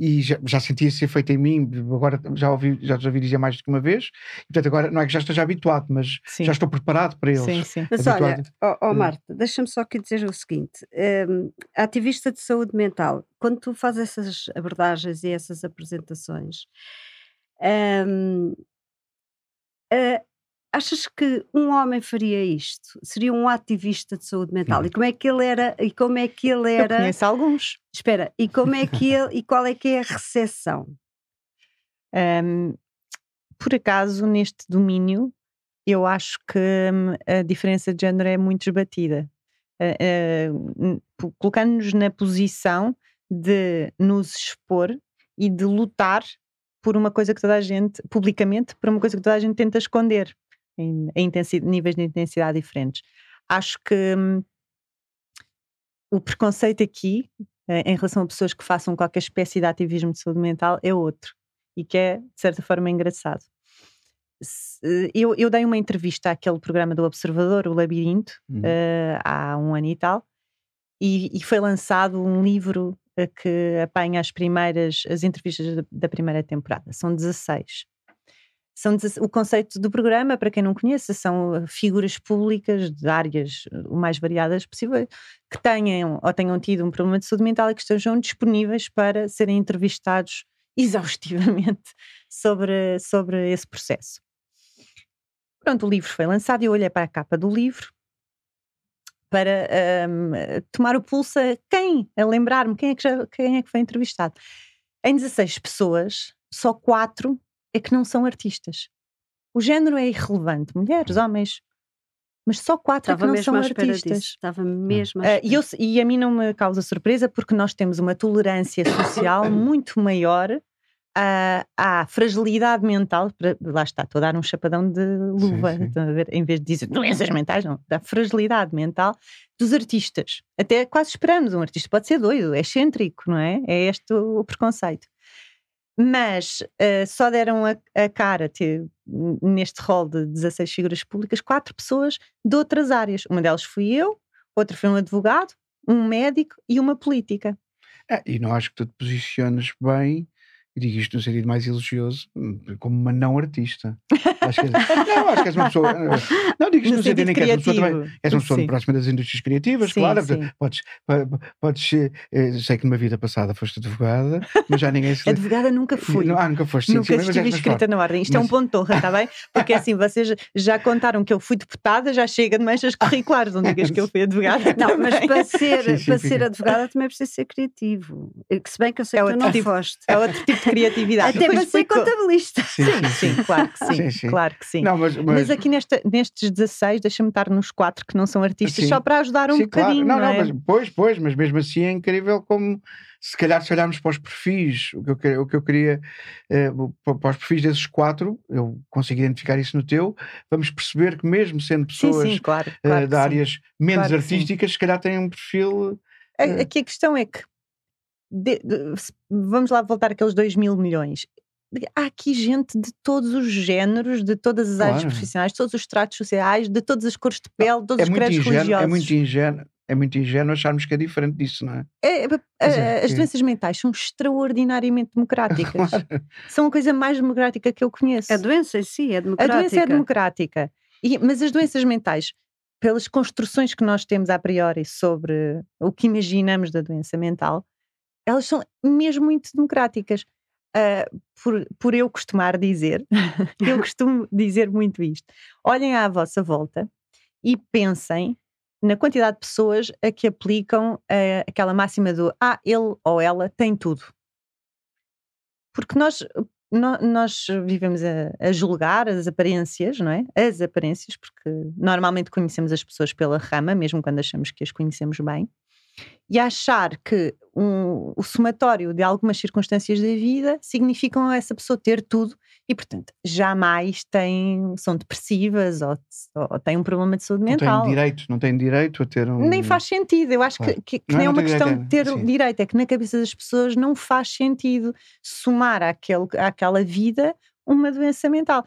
Speaker 2: e já, já senti esse efeito em mim. Agora já ouvi, já ouvi dizer mais do que uma vez, e, portanto, agora não é que já esteja habituado, mas
Speaker 4: Sim.
Speaker 2: já estou preparado para eles.
Speaker 4: Sim, sim.
Speaker 3: Mas
Speaker 2: habituado.
Speaker 3: olha, ó,
Speaker 2: Hum.
Speaker 3: Marta, deixa-me só aqui dizer o seguinte: hum, ativista de saúde mental, quando tu fazes essas abordagens e essas apresentações, hum, eh, achas que um homem faria isto? Seria um ativista de saúde mental?
Speaker 2: Hum.
Speaker 3: E como é que ele era? E como é que ele
Speaker 4: Eu
Speaker 3: era?
Speaker 4: conheço alguns.
Speaker 3: Espera, e como é que ele *laughs* e qual é que é a recepção?
Speaker 4: Um, por acaso, neste domínio, eu acho que hum, a diferença de género é muito esbatida. Uh, uh, Colocando-nos na posição de nos expor e de lutar por uma coisa que toda a gente, publicamente, por uma coisa que toda a gente tenta esconder, em, em níveis de intensidade diferentes. Acho que hum, o preconceito aqui, eh, em relação a pessoas que façam qualquer espécie de ativismo de saúde mental, é outro e que é, de certa forma, engraçado. Eu, eu dei uma entrevista àquele programa do Observador, o Labirinto,
Speaker 2: Uhum.
Speaker 4: eh, há um ano e tal, e, e foi lançado um livro eh, que apanha as primeiras, as entrevistas da, da primeira temporada. São 16. São, o conceito do programa, para quem não conhece, são eh, figuras públicas de áreas eh, o mais variadas possível que tenham ou tenham tido um problema de saúde mental e que estejam disponíveis para serem entrevistados *laughs* exaustivamente sobre, sobre esse processo. Pronto, o livro foi lançado e eu olhei para a capa do livro para um, tomar o pulso a quem, a lembrar-me quem, é que quem é que foi entrevistado. Em 16 pessoas, só quatro é que não são artistas. O género é irrelevante, mulheres, homens, mas só quatro Estava é que não são artistas.
Speaker 3: Estava mesmo
Speaker 4: à uh, e, eu, e a mim não me causa surpresa porque nós temos uma tolerância social *coughs* muito maior à, à fragilidade mental. Lá está, estou a dar um chapadão de luva, sim, sim. A ver, em vez de dizer doenças mentais, não, da fragilidade mental dos artistas. Até quase esperamos, um artista pode ser doido, é excêntrico, não é? É este o preconceito mas uh, só deram a, a cara neste rol de 16 figuras públicas quatro pessoas de outras áreas. Uma delas fui eu, outra foi um advogado, um médico e uma política.
Speaker 2: É, e não acho que tu te posiciones bem e digo isto no sentido mais elogioso, hum, como uma não artista. Acho que, não, acho que és uma pessoa. *laughs* Não, digo isto no, no sentido em que és uma pessoa também. És uma pessoa próxima das indústrias criativas, sim, claro. Sim. Podes, podes. Eh, sei que numa vida passada foste advogada, mas já ninguém se.
Speaker 4: advogada nunca fui.
Speaker 2: Ah, nunca foste.
Speaker 4: Nunca sim, estive escrita na ordem. Isto mas... é um ponto de honra, está bem? Porque assim, vocês já contaram que eu fui deputada, já chega de manchas curriculares, não digas que eu fui advogada. *laughs*
Speaker 3: Não, mas para ser, para ser advogada também precisa ser criativo. Se bem que eu sei é que tu não tipo, foste.
Speaker 4: É outro tipo de criatividade.
Speaker 3: Até para ser contabilista.
Speaker 4: Sim, sim, sim, claro que sim, sim, sim. claro que sim. Não, mas, mas... mas aqui nesta, nestes 16, deixa-me estar nos quatro que não são artistas, sim. só para ajudar um sim, bocadinho.
Speaker 2: Claro. Não, não, é? mas, pois, pois, mas mesmo assim é incrível como se calhar se olharmos para os perfis, o que eu, o que eu queria, eh, para os perfis desses quatro, eu consigo identificar isso no teu, vamos perceber que mesmo sendo pessoas sim, sim, claro, eh, claro de áreas menos claro artísticas, se calhar têm um perfil.
Speaker 4: Eh... Aqui a questão é que de, de, vamos lá voltar aqueles 2 mil milhões. Há aqui gente de todos os géneros, de todas as áreas profissionais, de todos os tratos sociais, de todas as cores de pele, de todos é os credos
Speaker 2: ingênuo,
Speaker 4: religiosos.
Speaker 2: É muito ingênuo, é muito ingênuo acharmos que é diferente disso, não é? é,
Speaker 4: é as doenças mentais são extraordinariamente democráticas. *laughs* Claro. São a coisa mais democrática que eu conheço.
Speaker 3: A doença em si é democrática.
Speaker 4: A doença é democrática. E, mas as doenças mentais, pelas construções que nós temos a priori sobre o que imaginamos da doença mental, elas são mesmo muito democráticas. Uh, por, por eu costumar dizer, *laughs* eu costumo dizer muito isto. Olhem à vossa volta e pensem na quantidade de pessoas a que aplicam uh, aquela máxima do ah, ele ou ela tem tudo. Porque nós, no, nós vivemos a, a, julgar as aparências, não é? As aparências, porque normalmente conhecemos as pessoas pela rama, mesmo quando achamos que as conhecemos bem e achar que um, o somatório de algumas circunstâncias da vida significam essa pessoa ter tudo e, portanto, jamais tem, são depressivas ou, ou têm um problema de saúde mental.
Speaker 2: Não têm direito, não têm direito a ter um.
Speaker 4: Nem faz sentido. Eu acho claro. que, que, que não, é uma questão de ter sim. direito, é que na cabeça das pessoas não faz sentido somar àquele, àquela vida uma doença mental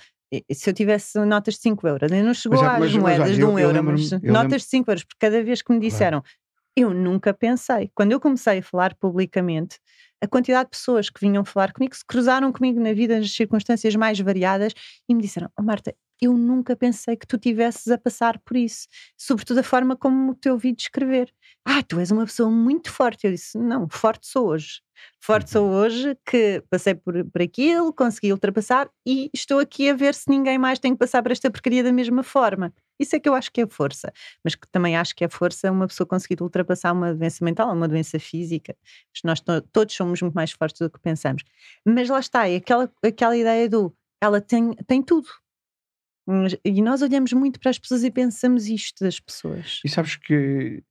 Speaker 4: se eu tivesse notas de 5 euros, não chegou mas, às mas, moedas mas, de 1 um euro, mas notas de 5 euros, porque cada vez que me disseram claro. Eu nunca pensei. Quando eu comecei a falar publicamente, a quantidade de pessoas que vinham falar comigo se cruzaram comigo na vida nas circunstâncias mais variadas e me disseram: oh, Marta, eu nunca pensei que tu tivesses a passar por isso. Sobretudo a forma como te ouvi descrever. Ah, tu és uma pessoa muito forte. Eu disse: Não, forte sou hoje. Forte sou uhum. hoje que passei por, por aquilo, consegui ultrapassar e estou aqui a ver se ninguém mais tem que passar por esta porcaria da mesma forma. Isso é que eu acho que é força. Mas que também acho que é força uma pessoa conseguir ultrapassar uma doença mental, uma doença física. Nós todos somos muito mais fortes do que pensamos. Mas lá está, é aquela, aquela ideia do ela tem, tem tudo. E nós olhamos muito para as pessoas e pensamos isto das pessoas.
Speaker 2: E sabes que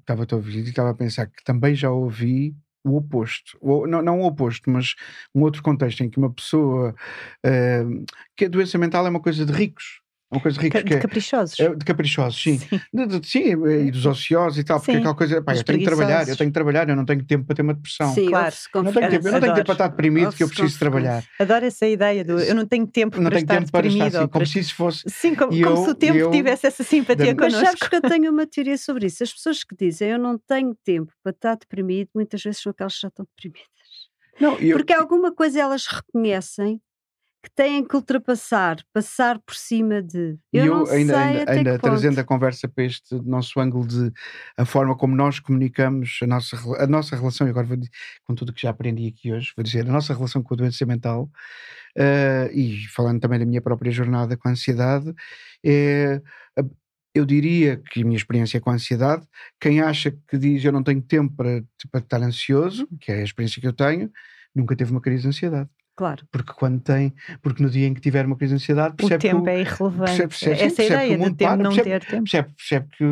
Speaker 2: estava a ouvir e estava a pensar que também já ouvi o oposto, ou, não, não o oposto, mas um outro contexto em que uma pessoa uh, que a doença mental é uma coisa de ricos uma coisa rica
Speaker 4: Ca-
Speaker 2: que é.
Speaker 4: caprichosos.
Speaker 2: é de caprichosos, sim.
Speaker 4: Sim.
Speaker 2: De- de- sim, e dos ociosos e tal, porque
Speaker 4: Sim,
Speaker 2: aquela coisa, pá, eu tenho que trabalhar, eu tenho que trabalhar, eu não tenho tempo para ter uma depressão.
Speaker 3: Sim,
Speaker 4: claro.
Speaker 2: Eu não tenho tempo, eu não tenho tempo para estar deprimido, que eu preciso trabalhar.
Speaker 4: Adoro essa ideia do eu não tenho tempo
Speaker 2: Não
Speaker 4: para
Speaker 2: tenho
Speaker 4: estar
Speaker 2: tempo para
Speaker 4: deprimido.
Speaker 2: estar assim, como
Speaker 4: para-
Speaker 2: se isso fosse.
Speaker 4: Sim, como,
Speaker 2: E
Speaker 4: como
Speaker 2: eu-
Speaker 4: se o tempo
Speaker 2: eu-
Speaker 4: tivesse essa simpatia
Speaker 2: Mas
Speaker 3: Mas
Speaker 4: connosco.
Speaker 3: sabes que eu tenho uma teoria sobre isso. As pessoas que dizem eu não tenho tempo para estar deprimido, muitas vezes são aquelas que já estão deprimidas.
Speaker 2: Não, eu,
Speaker 3: Porque alguma coisa elas reconhecem que têm que ultrapassar, passar por cima de.
Speaker 2: E
Speaker 3: Eu,
Speaker 2: eu,
Speaker 3: não
Speaker 2: ainda,
Speaker 3: sei
Speaker 2: ainda, ainda trazendo a conversa para este nosso ângulo de a forma como nós comunicamos a nossa, a nossa relação, e agora vou, di- com tudo o que já aprendi aqui hoje, vou dizer, a nossa relação com a doença mental, eh, e falando também da minha própria jornada com a ansiedade, é, eu diria que a minha experiência com a ansiedade, quem acha que diz eu não tenho tempo para, para estar ansioso, que é a experiência que eu tenho, nunca teve uma crise de ansiedade.
Speaker 3: Claro.
Speaker 2: Porque quando tem, porque no dia em que tiver uma crise de ansiedade,
Speaker 4: O
Speaker 2: percebe que
Speaker 4: tempo
Speaker 2: o-
Speaker 4: é irrelevante.
Speaker 2: percebe- percebe-
Speaker 4: Essa
Speaker 2: percebe que o
Speaker 4: ideia de
Speaker 2: mundo
Speaker 4: tempo
Speaker 2: para,
Speaker 4: não
Speaker 2: percebe-
Speaker 4: ter tempo.
Speaker 2: percebe, percebe que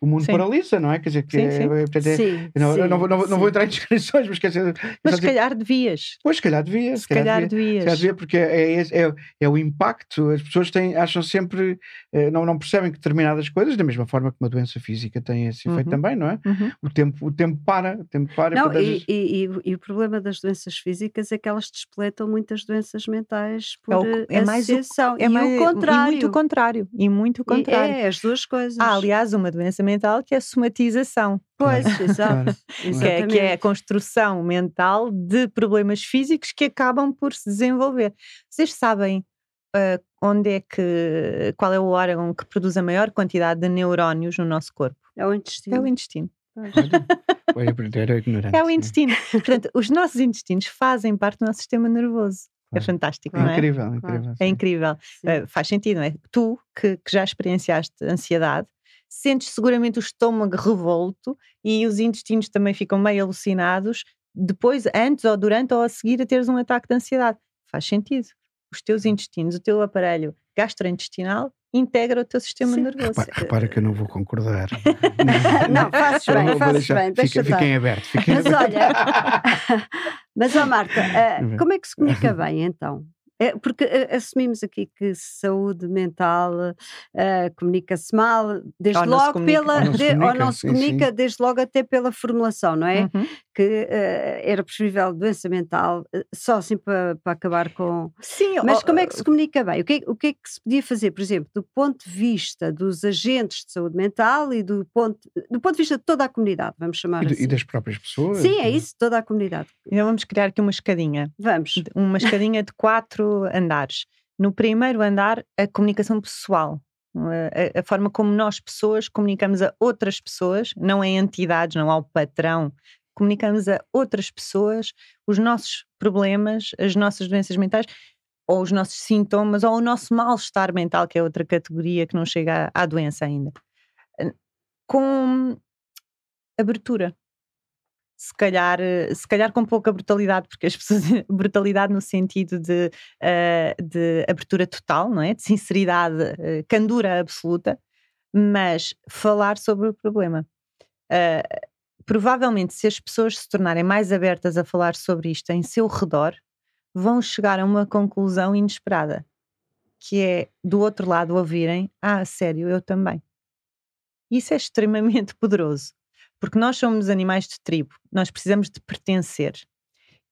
Speaker 2: o mundo
Speaker 4: Sim.
Speaker 2: paralisa, não é? Quer dizer, que
Speaker 4: Sim,
Speaker 2: é,
Speaker 4: sim.
Speaker 2: é- é-
Speaker 3: Sim,
Speaker 2: não,
Speaker 3: sim,
Speaker 2: não vou, não, não vou entrar em *laughs* descrições, mas quer dizer,
Speaker 4: Mas se calhar devias.
Speaker 2: pois, se calhar devia,
Speaker 4: Se calhar
Speaker 2: devia.
Speaker 4: devias.
Speaker 2: Se calhar devia, porque é, é, é o impacto, as pessoas têm, acham sempre, eh, não, não percebem que determinadas coisas, da mesma forma que uma doença física tem esse efeito
Speaker 4: Uhum.
Speaker 2: também, não é?
Speaker 4: Uhum.
Speaker 2: O tempo, o tempo para, o tempo para.
Speaker 3: Não, e, e- e- e o problema das doenças físicas é que elas despletam muitas doenças mentais por
Speaker 4: É o- é mais o-
Speaker 3: associação.
Speaker 4: É
Speaker 3: e
Speaker 4: mais-
Speaker 3: o contrário.
Speaker 4: E muito o contrário. E muito o
Speaker 3: E
Speaker 4: contrário.
Speaker 3: É, as duas coisas.
Speaker 4: Há, aliás, uma doença mental que é a somatização.
Speaker 3: Pois,
Speaker 2: Claro, *laughs*
Speaker 3: exato.
Speaker 2: claro.
Speaker 4: Que é, que é a construção mental de problemas físicos que acabam por se desenvolver. Vocês sabem ah, onde é que. qual é o órgão que produz a maior quantidade de neurónios no nosso corpo?
Speaker 3: É o intestino.
Speaker 4: É o intestino.
Speaker 3: Pois.
Speaker 2: Olha, olha, era ignorante.
Speaker 4: É o intestino. Portanto, os nossos intestinos fazem parte do nosso sistema nervoso. É
Speaker 2: Claro.
Speaker 4: fantástico,
Speaker 3: Claro.
Speaker 4: não é?
Speaker 2: Incrível,
Speaker 3: Claro.
Speaker 2: incrível.
Speaker 4: É incrível. Uh, faz sentido, não é? Tu, que, que já experienciaste ansiedade, sentes seguramente o estômago revolto e os intestinos também ficam meio alucinados depois, antes ou durante ou a seguir a teres um ataque de ansiedade. Faz sentido. Os teus intestinos, o teu aparelho gastrointestinal integra o teu sistema
Speaker 3: Sim.
Speaker 4: nervoso.
Speaker 2: Repara, repara que eu não vou concordar. *laughs*
Speaker 3: Não, fazes bem,
Speaker 2: vou
Speaker 3: fazes
Speaker 2: deixar-
Speaker 3: bem, deixa
Speaker 2: fica-. Fiquem aberto. Fiquem
Speaker 3: Mas
Speaker 2: aberto.
Speaker 3: olha, *laughs* mas ó Marta,
Speaker 2: Uhum.
Speaker 3: como é que se comunica *laughs* bem então? É, porque ah, assumimos aqui que saúde mental ah, comunica-se mal, desde
Speaker 4: Ou não
Speaker 3: logo pela.
Speaker 2: Ou não se
Speaker 3: de-
Speaker 2: comunica,
Speaker 3: não se
Speaker 2: sim,
Speaker 3: comunica, desde logo até pela formulação, não é?
Speaker 4: Uhum.
Speaker 3: Que ah, era preferível doença mental, ah, só assim para, para acabar com.
Speaker 4: Sim,
Speaker 3: Mas
Speaker 4: ó,
Speaker 3: como é que se comunica bem? O que, é- o que é que se podia fazer, por exemplo, do ponto de vista dos agentes de saúde mental e do ponto, do ponto de vista de toda a comunidade, vamos chamar
Speaker 2: E, de-
Speaker 3: assim?
Speaker 2: e das próprias pessoas.
Speaker 3: Sim, é isso, toda a comunidade.
Speaker 4: Então vamos criar aqui uma escadinha.
Speaker 3: Vamos.
Speaker 4: uma escadinha de quatro andares. No primeiro andar, a comunicação pessoal. A, a- a forma como nós, pessoas, comunicamos a outras pessoas, não a entidades, não ao patrão, comunicamos a outras pessoas os nossos problemas, as nossas doenças mentais, ou os nossos sintomas, ou o nosso mal-estar mental, que é outra categoria que não chega à, doença ainda. Com abertura se calhar, eh, se calhar com pouca brutalidade, porque as pessoas, *laughs* brutalidade no sentido de, eh, de abertura total, não é? De sinceridade, eh, candura absoluta, mas falar sobre o problema. Eh, provavelmente, se as pessoas se tornarem mais abertas a falar sobre isto em seu redor, vão chegar a uma conclusão inesperada, que é do outro lado ouvirem: Ah, sério, eu também. Isso é extremamente *laughs* poderoso porque nós somos animais de tribo, nós precisamos de pertencer.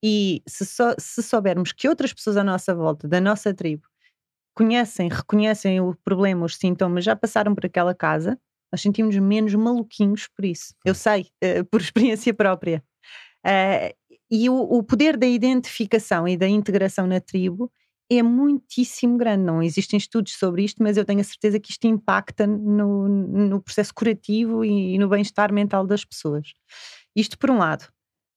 Speaker 4: E se, só, se soubermos que outras pessoas à nossa volta, da nossa tribo, conhecem, reconhecem o problema, os sintomas, já passaram por aquela casa, nós sentimos menos maluquinhos por isso. Eu sei, eh, por *laughs* experiência própria. Eh, e o, o poder da identificação e da integração na tribo é muitíssimo grande. Não existem estudos sobre isto, mas eu tenho a certeza que isto impacta no, no processo curativo e, no bem-estar mental das pessoas. Isto por um lado.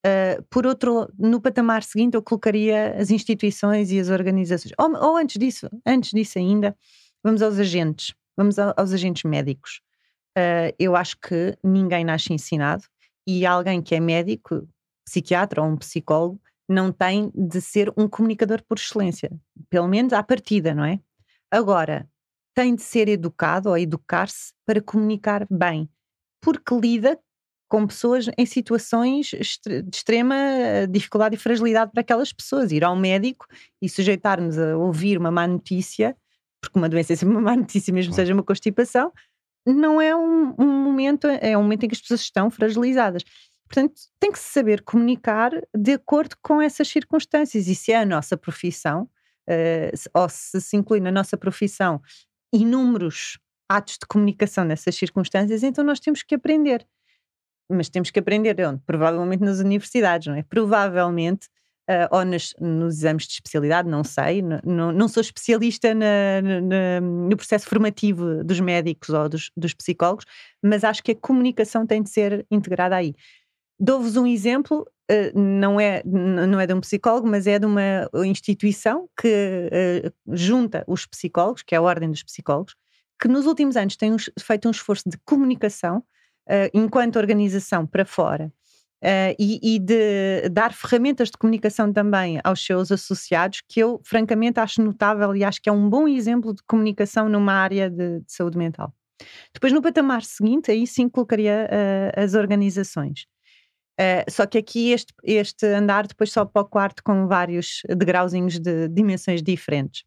Speaker 4: Uh, por outro, no patamar seguinte, eu colocaria as instituições e as organizações. Ou, ou antes disso, antes disso ainda, vamos aos agentes, vamos ao, aos agentes médicos. Uh, eu acho que ninguém nasce ensinado e alguém que é médico, psiquiatra ou um psicólogo, não tem de ser um comunicador por excelência, pelo menos à partida, não é? Agora, tem de ser educado ou educar-se para comunicar bem, porque lida com pessoas em situações de extrema dificuldade e fragilidade para aquelas pessoas. Ir ao médico e sujeitar-nos a ouvir uma má notícia porque uma doença é sempre uma má notícia, mesmo
Speaker 2: Claro.
Speaker 4: seja uma constipação, não é um, um momento, é um momento em que as pessoas estão fragilizadas. Portanto, tem que se saber comunicar de acordo com essas circunstâncias. E se é a nossa profissão, eh, ou se se inclui na nossa profissão inúmeros atos de comunicação nessas circunstâncias, então nós temos que aprender. Mas temos que aprender onde? Provavelmente nas universidades, não é? Provavelmente, eh, ou nas- nos exames de especialidade, não sei, não, não sou especialista na- na- no processo formativo dos médicos ou dos, dos psicólogos, mas acho que a comunicação tem de ser integrada aí. Dou-vos um exemplo, eh, não é, não é de um psicólogo, mas é de uma instituição que eh, junta os psicólogos, que é a Ordem dos Psicólogos, que nos últimos anos tem feito um esforço de comunicação enquanto organização para fora. Eh, e, e de dar ferramentas de comunicação também aos seus associados, que eu francamente acho notável e acho que é um bom exemplo de comunicação numa área de, de saúde mental. Depois, no patamar seguinte, aí sim colocaria eh, as organizações. Uh, só que aqui este, este andar depois sobe para o quarto com vários degrauzinhos de dimensões diferentes.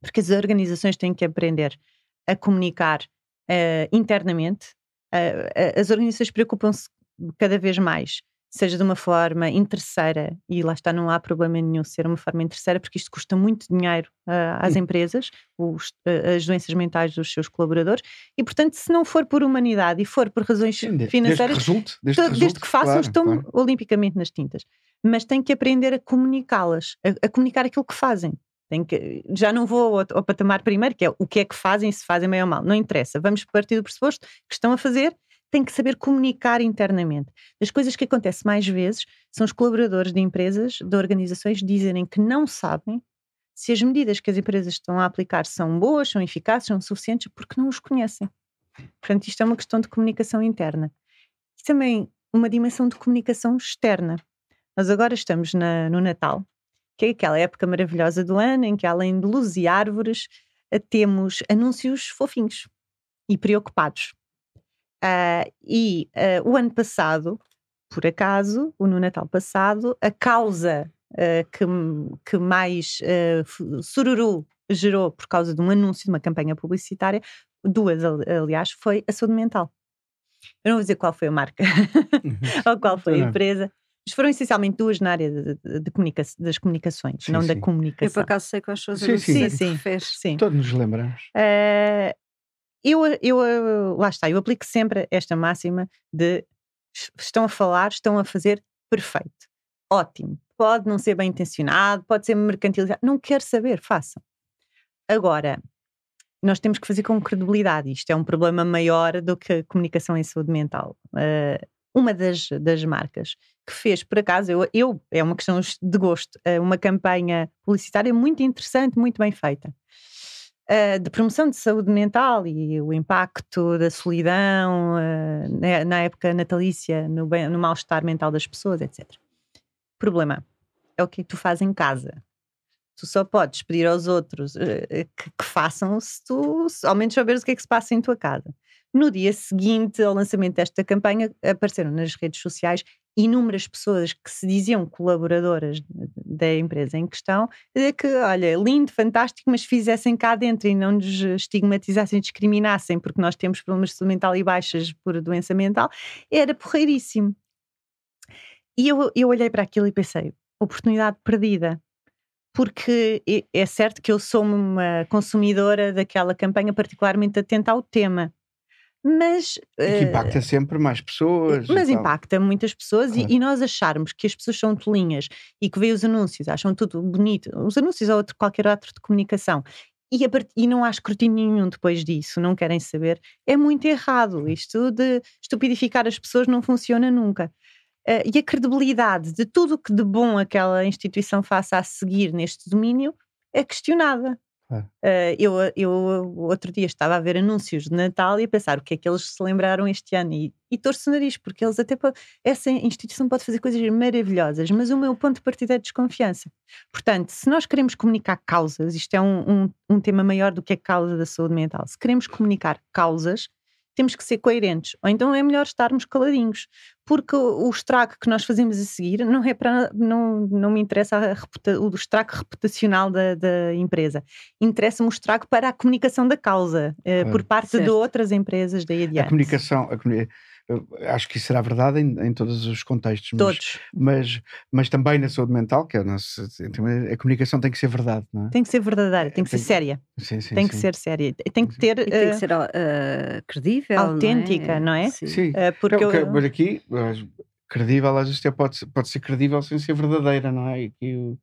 Speaker 4: Porque as organizações têm que aprender a comunicar uh, internamente. Uh, uh, as organizações preocupam-se cada vez mais, seja de uma forma interesseira, e lá está, não há problema nenhum ser uma forma interesseira, porque isto custa muito dinheiro uh, às
Speaker 2: Sim.
Speaker 4: empresas, os, uh, as doenças mentais dos seus colaboradores, e portanto, se não for por humanidade e for por razões
Speaker 2: Sim, de-
Speaker 4: financeiras,
Speaker 2: Desde que resulte. Desde
Speaker 4: desde
Speaker 2: resulte,
Speaker 4: que façam,
Speaker 2: claro,
Speaker 4: estão
Speaker 2: claro.
Speaker 4: olimpicamente nas tintas. Mas têm que aprender a comunicá-las, a, a comunicar aquilo que fazem. Que, já não vou ao, ao patamar primeiro, que é o que é que fazem, se fazem bem ou mal. Não interessa. Vamos partir do pressuposto que estão a fazer, têm que saber comunicar internamente. As coisas que acontecem mais vezes são os colaboradores de empresas, de organizações, dizerem que não sabem se as medidas que as empresas estão a aplicar são boas, são eficazes, são suficientes, porque não os conhecem. Portanto, isto é uma questão de comunicação interna. E também uma dimensão de comunicação externa. Nós agora estamos na- no Natal, que é aquela época maravilhosa do ano em que, além de luzes e árvores, temos anúncios fofinhos e preocupados. Ah, e ah, o ano passado, por acaso, o no Natal passado, a causa ah, que, que mais fu- sururu gerou por causa de um anúncio, de uma campanha publicitária, duas, ali- aliás, foi a saúde mental. Eu não vou dizer qual foi a marca *laughs* ou qual foi a empresa, mas foram essencialmente duas na área de- de- de comunica- das comunicações,
Speaker 2: Sim,
Speaker 4: não da
Speaker 2: sim.
Speaker 3: Eu por
Speaker 4: comunicação.
Speaker 3: acaso sei quais são os
Speaker 2: Sim, sim.
Speaker 4: Sim, sim. Sim.
Speaker 2: Todos nos lembramos.
Speaker 4: Eh, eu, eu, lá está, eu aplico sempre esta máxima de "Es- estão a falar, estão a fazer perfeito. Ótimo. Pode não ser bem intencionado, pode ser mercantilizado, não quero saber, façam. Agora, nós temos que fazer com credibilidade. Isto é um problema maior do que a comunicação em saúde mental. Eh, uma das, das marcas que fez, por acaso, eu, eu- é uma questão de gosto, eh, uma campanha publicitária muito interessante, muito bem feita. Eh, de promoção de saúde mental e o impacto da solidão eh, na, época natalícia, no, no mal-estar mental das pessoas, etc. Problema é o que tu fazes em casa. Tu só podes pedir aos outros eh, que, que façam se tu se ao menos saberes o que é que se passa em tua casa. No dia seguinte ao lançamento desta campanha, apareceram nas redes sociais inúmeras pessoas que se diziam colaboradoras da empresa em questão, que, olha, lindo, fantástico, mas fizessem cá dentro e não nos estigmatizassem, discriminassem, porque nós temos problemas de saúde mental e baixas por doença mental, era porreiríssimo. E eu, eu olhei para aquilo e pensei, oportunidade perdida. Porque é certo que eu sou uma consumidora daquela campanha particularmente atenta ao tema. Mas
Speaker 2: E que impacta sempre mais pessoas. e
Speaker 4: mas
Speaker 2: tal.
Speaker 4: impacta muitas pessoas e-
Speaker 2: Claro.
Speaker 4: e, nós acharmos que as pessoas são tolinhas e que veem os anúncios, acham tudo bonito, os anúncios ou outro, qualquer outro de comunicação, e, part- e não há escrutínio nenhum depois disso, não querem saber, é muito errado. Isto de estupidificar as pessoas não funciona nunca. Eh, e a credibilidade de tudo o que de bom aquela instituição faça a seguir neste domínio é questionada. Eh, eu, eu outro dia estava a ver anúncios de Natal e a pensar o que é que eles se lembraram este ano e, e torço o nariz, porque eles até essa instituição pode fazer coisas maravilhosas, mas o meu ponto de partida é desconfiança. Portanto, se nós queremos comunicar causas, isto é um, um, um tema maior do que a causa da saúde mental, se queremos comunicar causas, temos que ser coerentes. Ou então é melhor estarmos caladinhos, porque o estrago que nós fazemos a seguir não é para não, não me interessa reputa, o estrago reputacional da, da empresa. Interessa-me o estrago para a comunicação da causa eh, por parte certo. de outras empresas daí adiante.
Speaker 2: A comunicação, a comunicação acho que isso será verdade em, em todos os contextos.
Speaker 4: Todos.
Speaker 2: Mas, mas, também na saúde mental, que é a, nossa, a comunicação tem que ser verdade, não é?
Speaker 4: Tem que ser verdadeira, tem que tem, ser séria.
Speaker 2: Sim, sim,
Speaker 4: tem
Speaker 2: sim.
Speaker 4: que ser séria. Tem que ter.
Speaker 3: E tem que ser uh, credível.
Speaker 4: Autêntica,
Speaker 3: não
Speaker 4: é? Não é?
Speaker 2: Sim. sim. Uh, porque eu, eu... Mas aqui, credível, às vezes pode, pode ser credível sem ser verdadeira, não é? E aqui o,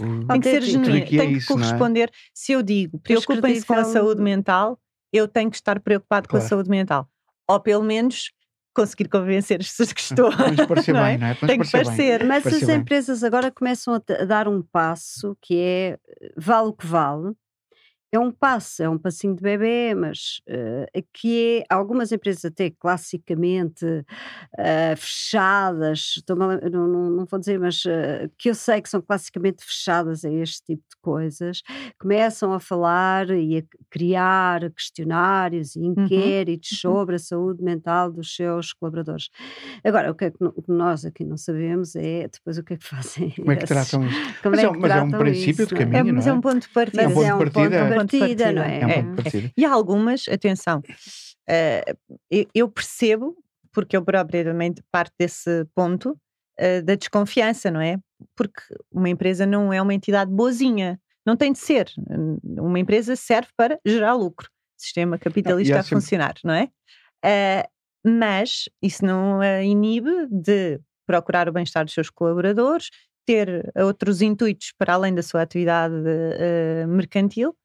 Speaker 4: o... Tem que ser genuíno, tem que é isso, corresponder. É? Se eu digo preocupem-se com a saúde mental, eu tenho que estar preocupado claro. com a saúde mental. Ou pelo menos conseguir convencer as pessoas que estou. *laughs*
Speaker 2: Parecer
Speaker 4: não
Speaker 2: é? bem, não é?
Speaker 4: Tem que parecer.
Speaker 2: Bem.
Speaker 3: Mas
Speaker 2: parecer
Speaker 3: as
Speaker 2: bem.
Speaker 3: empresas agora começam a, dar um passo que é vale o que vale. É um passo, é um passinho de bebê, mas uh, que é algumas empresas até classicamente uh, fechadas, não, não, não, vou dizer, mas uh, que eu sei que são classicamente fechadas a este tipo de coisas, começam a falar e a criar questionários e
Speaker 4: Uhum.
Speaker 3: inquéritos
Speaker 4: Uhum.
Speaker 3: sobre a saúde mental dos seus colaboradores. Agora, o que, é que nós aqui não sabemos é depois o que é que *laughs* fazem.
Speaker 2: Como é que tratam isto?
Speaker 3: Como
Speaker 2: mas,
Speaker 3: é,
Speaker 2: é, mas é um princípio
Speaker 3: isso,
Speaker 2: de
Speaker 3: não
Speaker 2: caminho,
Speaker 4: É, mas
Speaker 2: não
Speaker 4: é um ponto de partida.
Speaker 2: É um ponto de
Speaker 3: é um
Speaker 2: partida.
Speaker 3: ponto de
Speaker 2: É um
Speaker 4: ponto de
Speaker 3: partida, não é?
Speaker 2: É um
Speaker 4: É.
Speaker 2: ponto de partida.
Speaker 4: E há algumas, atenção, eh, eu- percebo, porque eu própria também parte desse ponto, eh, da desconfiança, não é? Porque uma empresa não é uma entidade boazinha. Não tem de ser. Uma empresa serve para gerar lucro. Sistema capitalista
Speaker 2: há
Speaker 4: a
Speaker 2: sempre-
Speaker 4: funcionar, não é? Eh, mas isso não a inibe de procurar o bem-estar dos seus colaboradores, ter outros intuitos para além da sua atividade eh, mercantil,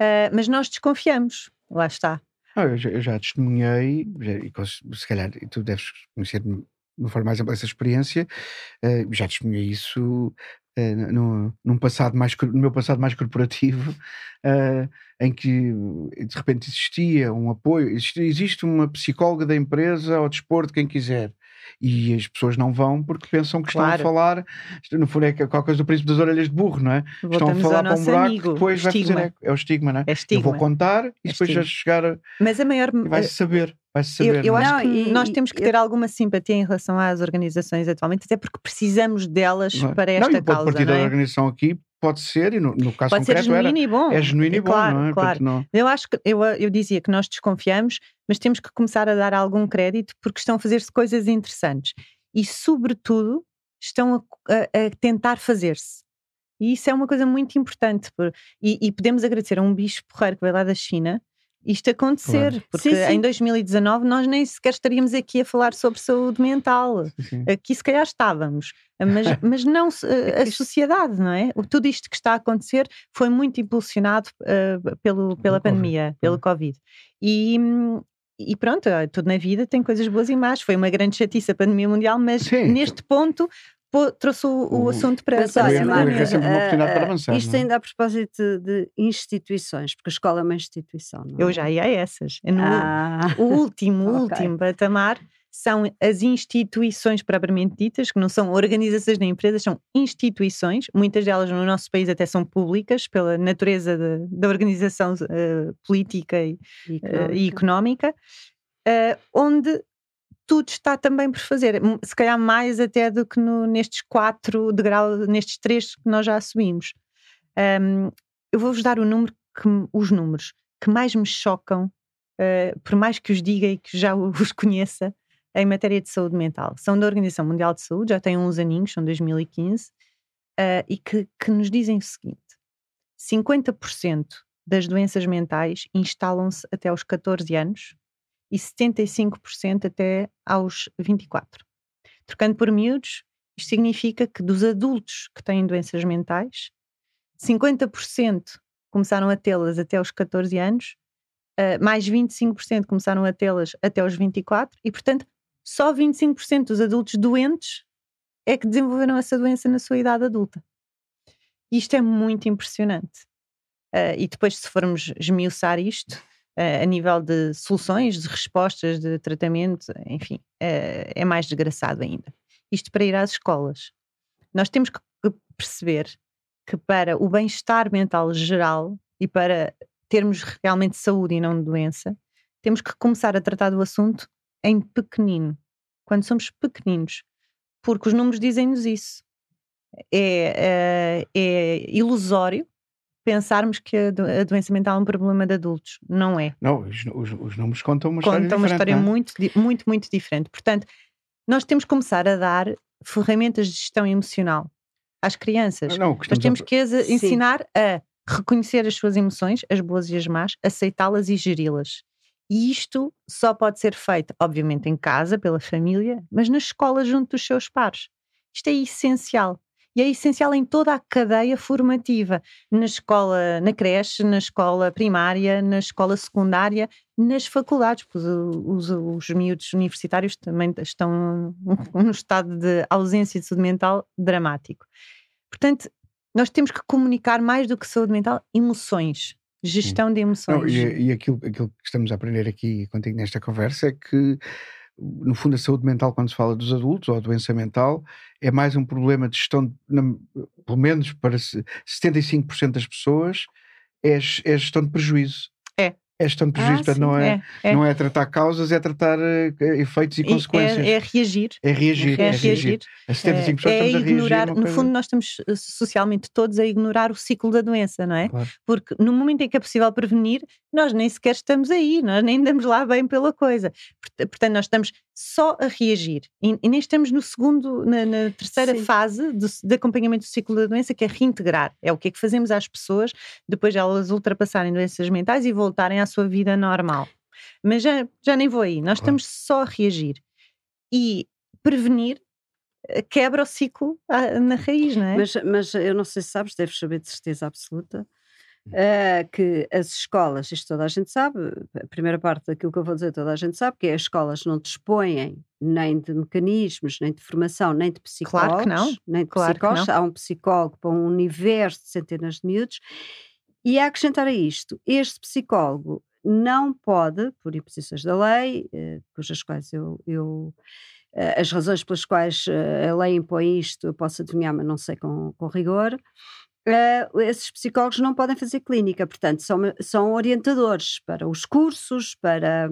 Speaker 4: eh, mas nós desconfiamos. Lá está.
Speaker 2: Ah, eu, já, eu já testemunhei, já, e se calhar tu deves conhecer de uma forma mais ampla essa experiência, eh, já testemunhei isso eh, no, num passado mais, no meu passado mais corporativo, *laughs* eh, em que de repente existia um apoio, existe, existe uma psicóloga da empresa ao dispor de quem quiser. E as pessoas não vão porque pensam que
Speaker 4: Claro.
Speaker 2: estão a falar, no fundo é qualquer coisa do príncipe das orelhas de burro, não é? Estão a
Speaker 4: Voltamos
Speaker 2: falar para um buraco
Speaker 4: amigo,
Speaker 2: depois vai fazer eco. É o estigma, não é?
Speaker 4: É
Speaker 2: Eu
Speaker 4: estigma.
Speaker 2: vou contar e
Speaker 4: É
Speaker 2: depois já chegar a-
Speaker 4: Mas a maior.
Speaker 2: e vai-se saber. Vai-se
Speaker 4: Eu,
Speaker 2: saber.
Speaker 4: eu
Speaker 2: não é?
Speaker 4: acho
Speaker 3: Não,
Speaker 4: que
Speaker 3: e-
Speaker 4: nós
Speaker 3: e-
Speaker 4: temos que
Speaker 3: eu-
Speaker 4: ter alguma simpatia em relação às organizações atualmente, até porque precisamos delas
Speaker 2: Não é?
Speaker 4: para
Speaker 2: Não,
Speaker 4: esta
Speaker 2: e o ponto de
Speaker 4: causa. não
Speaker 2: da
Speaker 4: é?
Speaker 2: organização aqui pode ser, e no, no caso
Speaker 4: Pode ser
Speaker 2: concreto era,
Speaker 4: genuíno e bom.
Speaker 2: é genuíno e bom,
Speaker 4: claro,
Speaker 2: não é?
Speaker 4: Claro.
Speaker 2: Não-
Speaker 4: Eu acho que eu, eu dizia que nós desconfiamos, mas temos que começar a dar algum crédito porque estão a fazer-se coisas interessantes e, sobretudo, estão a, a- a tentar fazer-se. E isso é uma coisa muito importante. por- E, e podemos agradecer a um bicho porreiro que veio lá da China isto acontecer,
Speaker 2: Claro.
Speaker 4: porque
Speaker 3: Sim, sim.
Speaker 4: em 2019 nós nem sequer estaríamos aqui a falar sobre saúde mental.
Speaker 2: sim, sim.
Speaker 4: Aqui se calhar estávamos, mas, *laughs* mas não se- a, sociedade, não é? Tudo isto que está a acontecer foi muito impulsionado eh, pelo, pela pandemia, pelo Covid. E, e pronto, tudo na vida tem coisas boas e más. Foi uma grande chatice a pandemia mundial, mas
Speaker 2: Sim.
Speaker 4: neste ponto pô- trouxe o, o
Speaker 2: O-
Speaker 4: assunto para,
Speaker 2: erro é
Speaker 3: Mário,
Speaker 4: mesa.
Speaker 2: sempre uma oportunidade para
Speaker 3: ah,
Speaker 2: avançar,
Speaker 3: Isto
Speaker 2: é?
Speaker 3: ainda a propósito de instituições, porque a escola é uma instituição. Não é?
Speaker 4: Eu já ia a essas. No,
Speaker 3: Ah,
Speaker 4: O último, *laughs* o último patamar são as instituições propriamente ditas, que não são organizações nem empresas, são instituições. Muitas delas no nosso país até são públicas, pela natureza de- da organização eh, política e,
Speaker 3: e
Speaker 4: eh, e económica, eh, onde tudo está também por fazer. Se calhar mais até do que no- nestes quatro degraus, nestes três que nós já subimos. Ahm, eu vou-vos dar o número que, os números que mais me chocam, eh, por mais que os diga e que já *laughs* os conheça, em matéria de saúde mental. São da Organização Mundial de Saúde, já têm uns aninhos, são 2015, eh, e que, que nos dizem o seguinte: 50% das doenças mentais instalam-se até aos 14 anos e 75% até aos 24. Trocando por miúdos, isto significa que dos adultos que têm doenças mentais, 50% começaram a tê-las até aos 14 anos, uh, mais 25% começaram a tê-las até aos 24, e portanto, só 25% dos adultos doentes é que desenvolveram essa doença na sua idade adulta. Isto é muito impressionante. Uh, e depois, se formos esmiuçar isto, a nível de soluções, de respostas, de tratamento, enfim, uh, é mais desgraçado ainda. Isto para ir às escolas. Nós temos que perceber que para o bem-estar mental geral e para termos realmente saúde e não doença, temos que começar a tratar do assunto em pequenino, quando somos pequeninos, porque os números dizem-nos isso. É, é, é ilusório pensarmos que a, do, a, doença mental é um problema de adultos. Não é.
Speaker 2: Não, os, os, os números contam uma
Speaker 4: contam
Speaker 2: história
Speaker 4: uma história
Speaker 2: é?
Speaker 4: muito, muito, muito diferente. Portanto, nós temos que começar a dar ferramentas de gestão emocional às crianças.
Speaker 2: Não, não,
Speaker 4: nós temos a... que as ensinar a reconhecer as suas emoções, as boas e as más, aceitá-las e geri-las. E isto só pode ser feito, obviamente, em casa, pela família, mas na escola, junto dos seus pares. Isto é essencial e é essencial em toda a cadeia formativa, na escola, na creche, na escola primária, na escola secundária, nas faculdades, pois os, os miúdos universitários também estão *laughs* num estado de ausência de saúde mental dramático. Portanto, nós temos que comunicar mais do que saúde mental, emoções. Gestão de emoções.
Speaker 2: Não, e, e aquilo, aquilo que estamos a aprender aqui contigo nesta conversa é que no fundo, a saúde mental, quando se fala dos adultos ou a doença mental, é mais um problema de gestão, na, pelo menos para 75% das pessoas, é, é gestão de prejuízo. É gestão de prejuízo, ah, não, é, é, não é tratar causas, é tratar uh, efeitos e, e é,
Speaker 4: consequências. É, é, reagir.
Speaker 2: É reagir. É, é reagir. A 75% é,
Speaker 4: é ignorar,
Speaker 2: No
Speaker 4: coisa... fundo, nós estamos eh, socialmente todos a ignorar o ciclo da doença, não é? Claro. Porque no momento em que é possível prevenir, nós nem sequer estamos aí, nós nem andamos lá bem pela coisa. Portanto, nós estamos só a reagir e, e nem estamos no segundo, na, na terceira Sim. fase do, de acompanhamento do ciclo da doença, que é reintegrar. É o que é que fazemos às pessoas depois de elas ultrapassarem doenças mentais e voltarem à sua vida normal. Mas já, já nem vou aí, nós estamos só a reagir. E prevenir eh, quebra o ciclo ah, na raiz, não é?
Speaker 3: Mas, mas eu não sei se sabes, deves saber de certeza absoluta, uh, que as escolas, isto toda a gente sabe, a primeira parte daquilo que eu vou dizer toda a gente sabe, que é as escolas não dispõem nem de mecanismos, nem de formação, nem de psicólogos.
Speaker 4: Claro que não.
Speaker 3: Nem de
Speaker 4: claro
Speaker 3: psicólogos. Há um psicólogo para um universo de centenas de miúdos. E a acrescentar a isto, este psicólogo não pode, por imposições da lei, eh, cujas quais eu, eu eh, as razões pelas quais eh, a lei impõe isto eu posso adivinhar, mas não sei com, com rigor, esses psicólogos não podem fazer clínica, portanto, são, são orientadores para os cursos, para.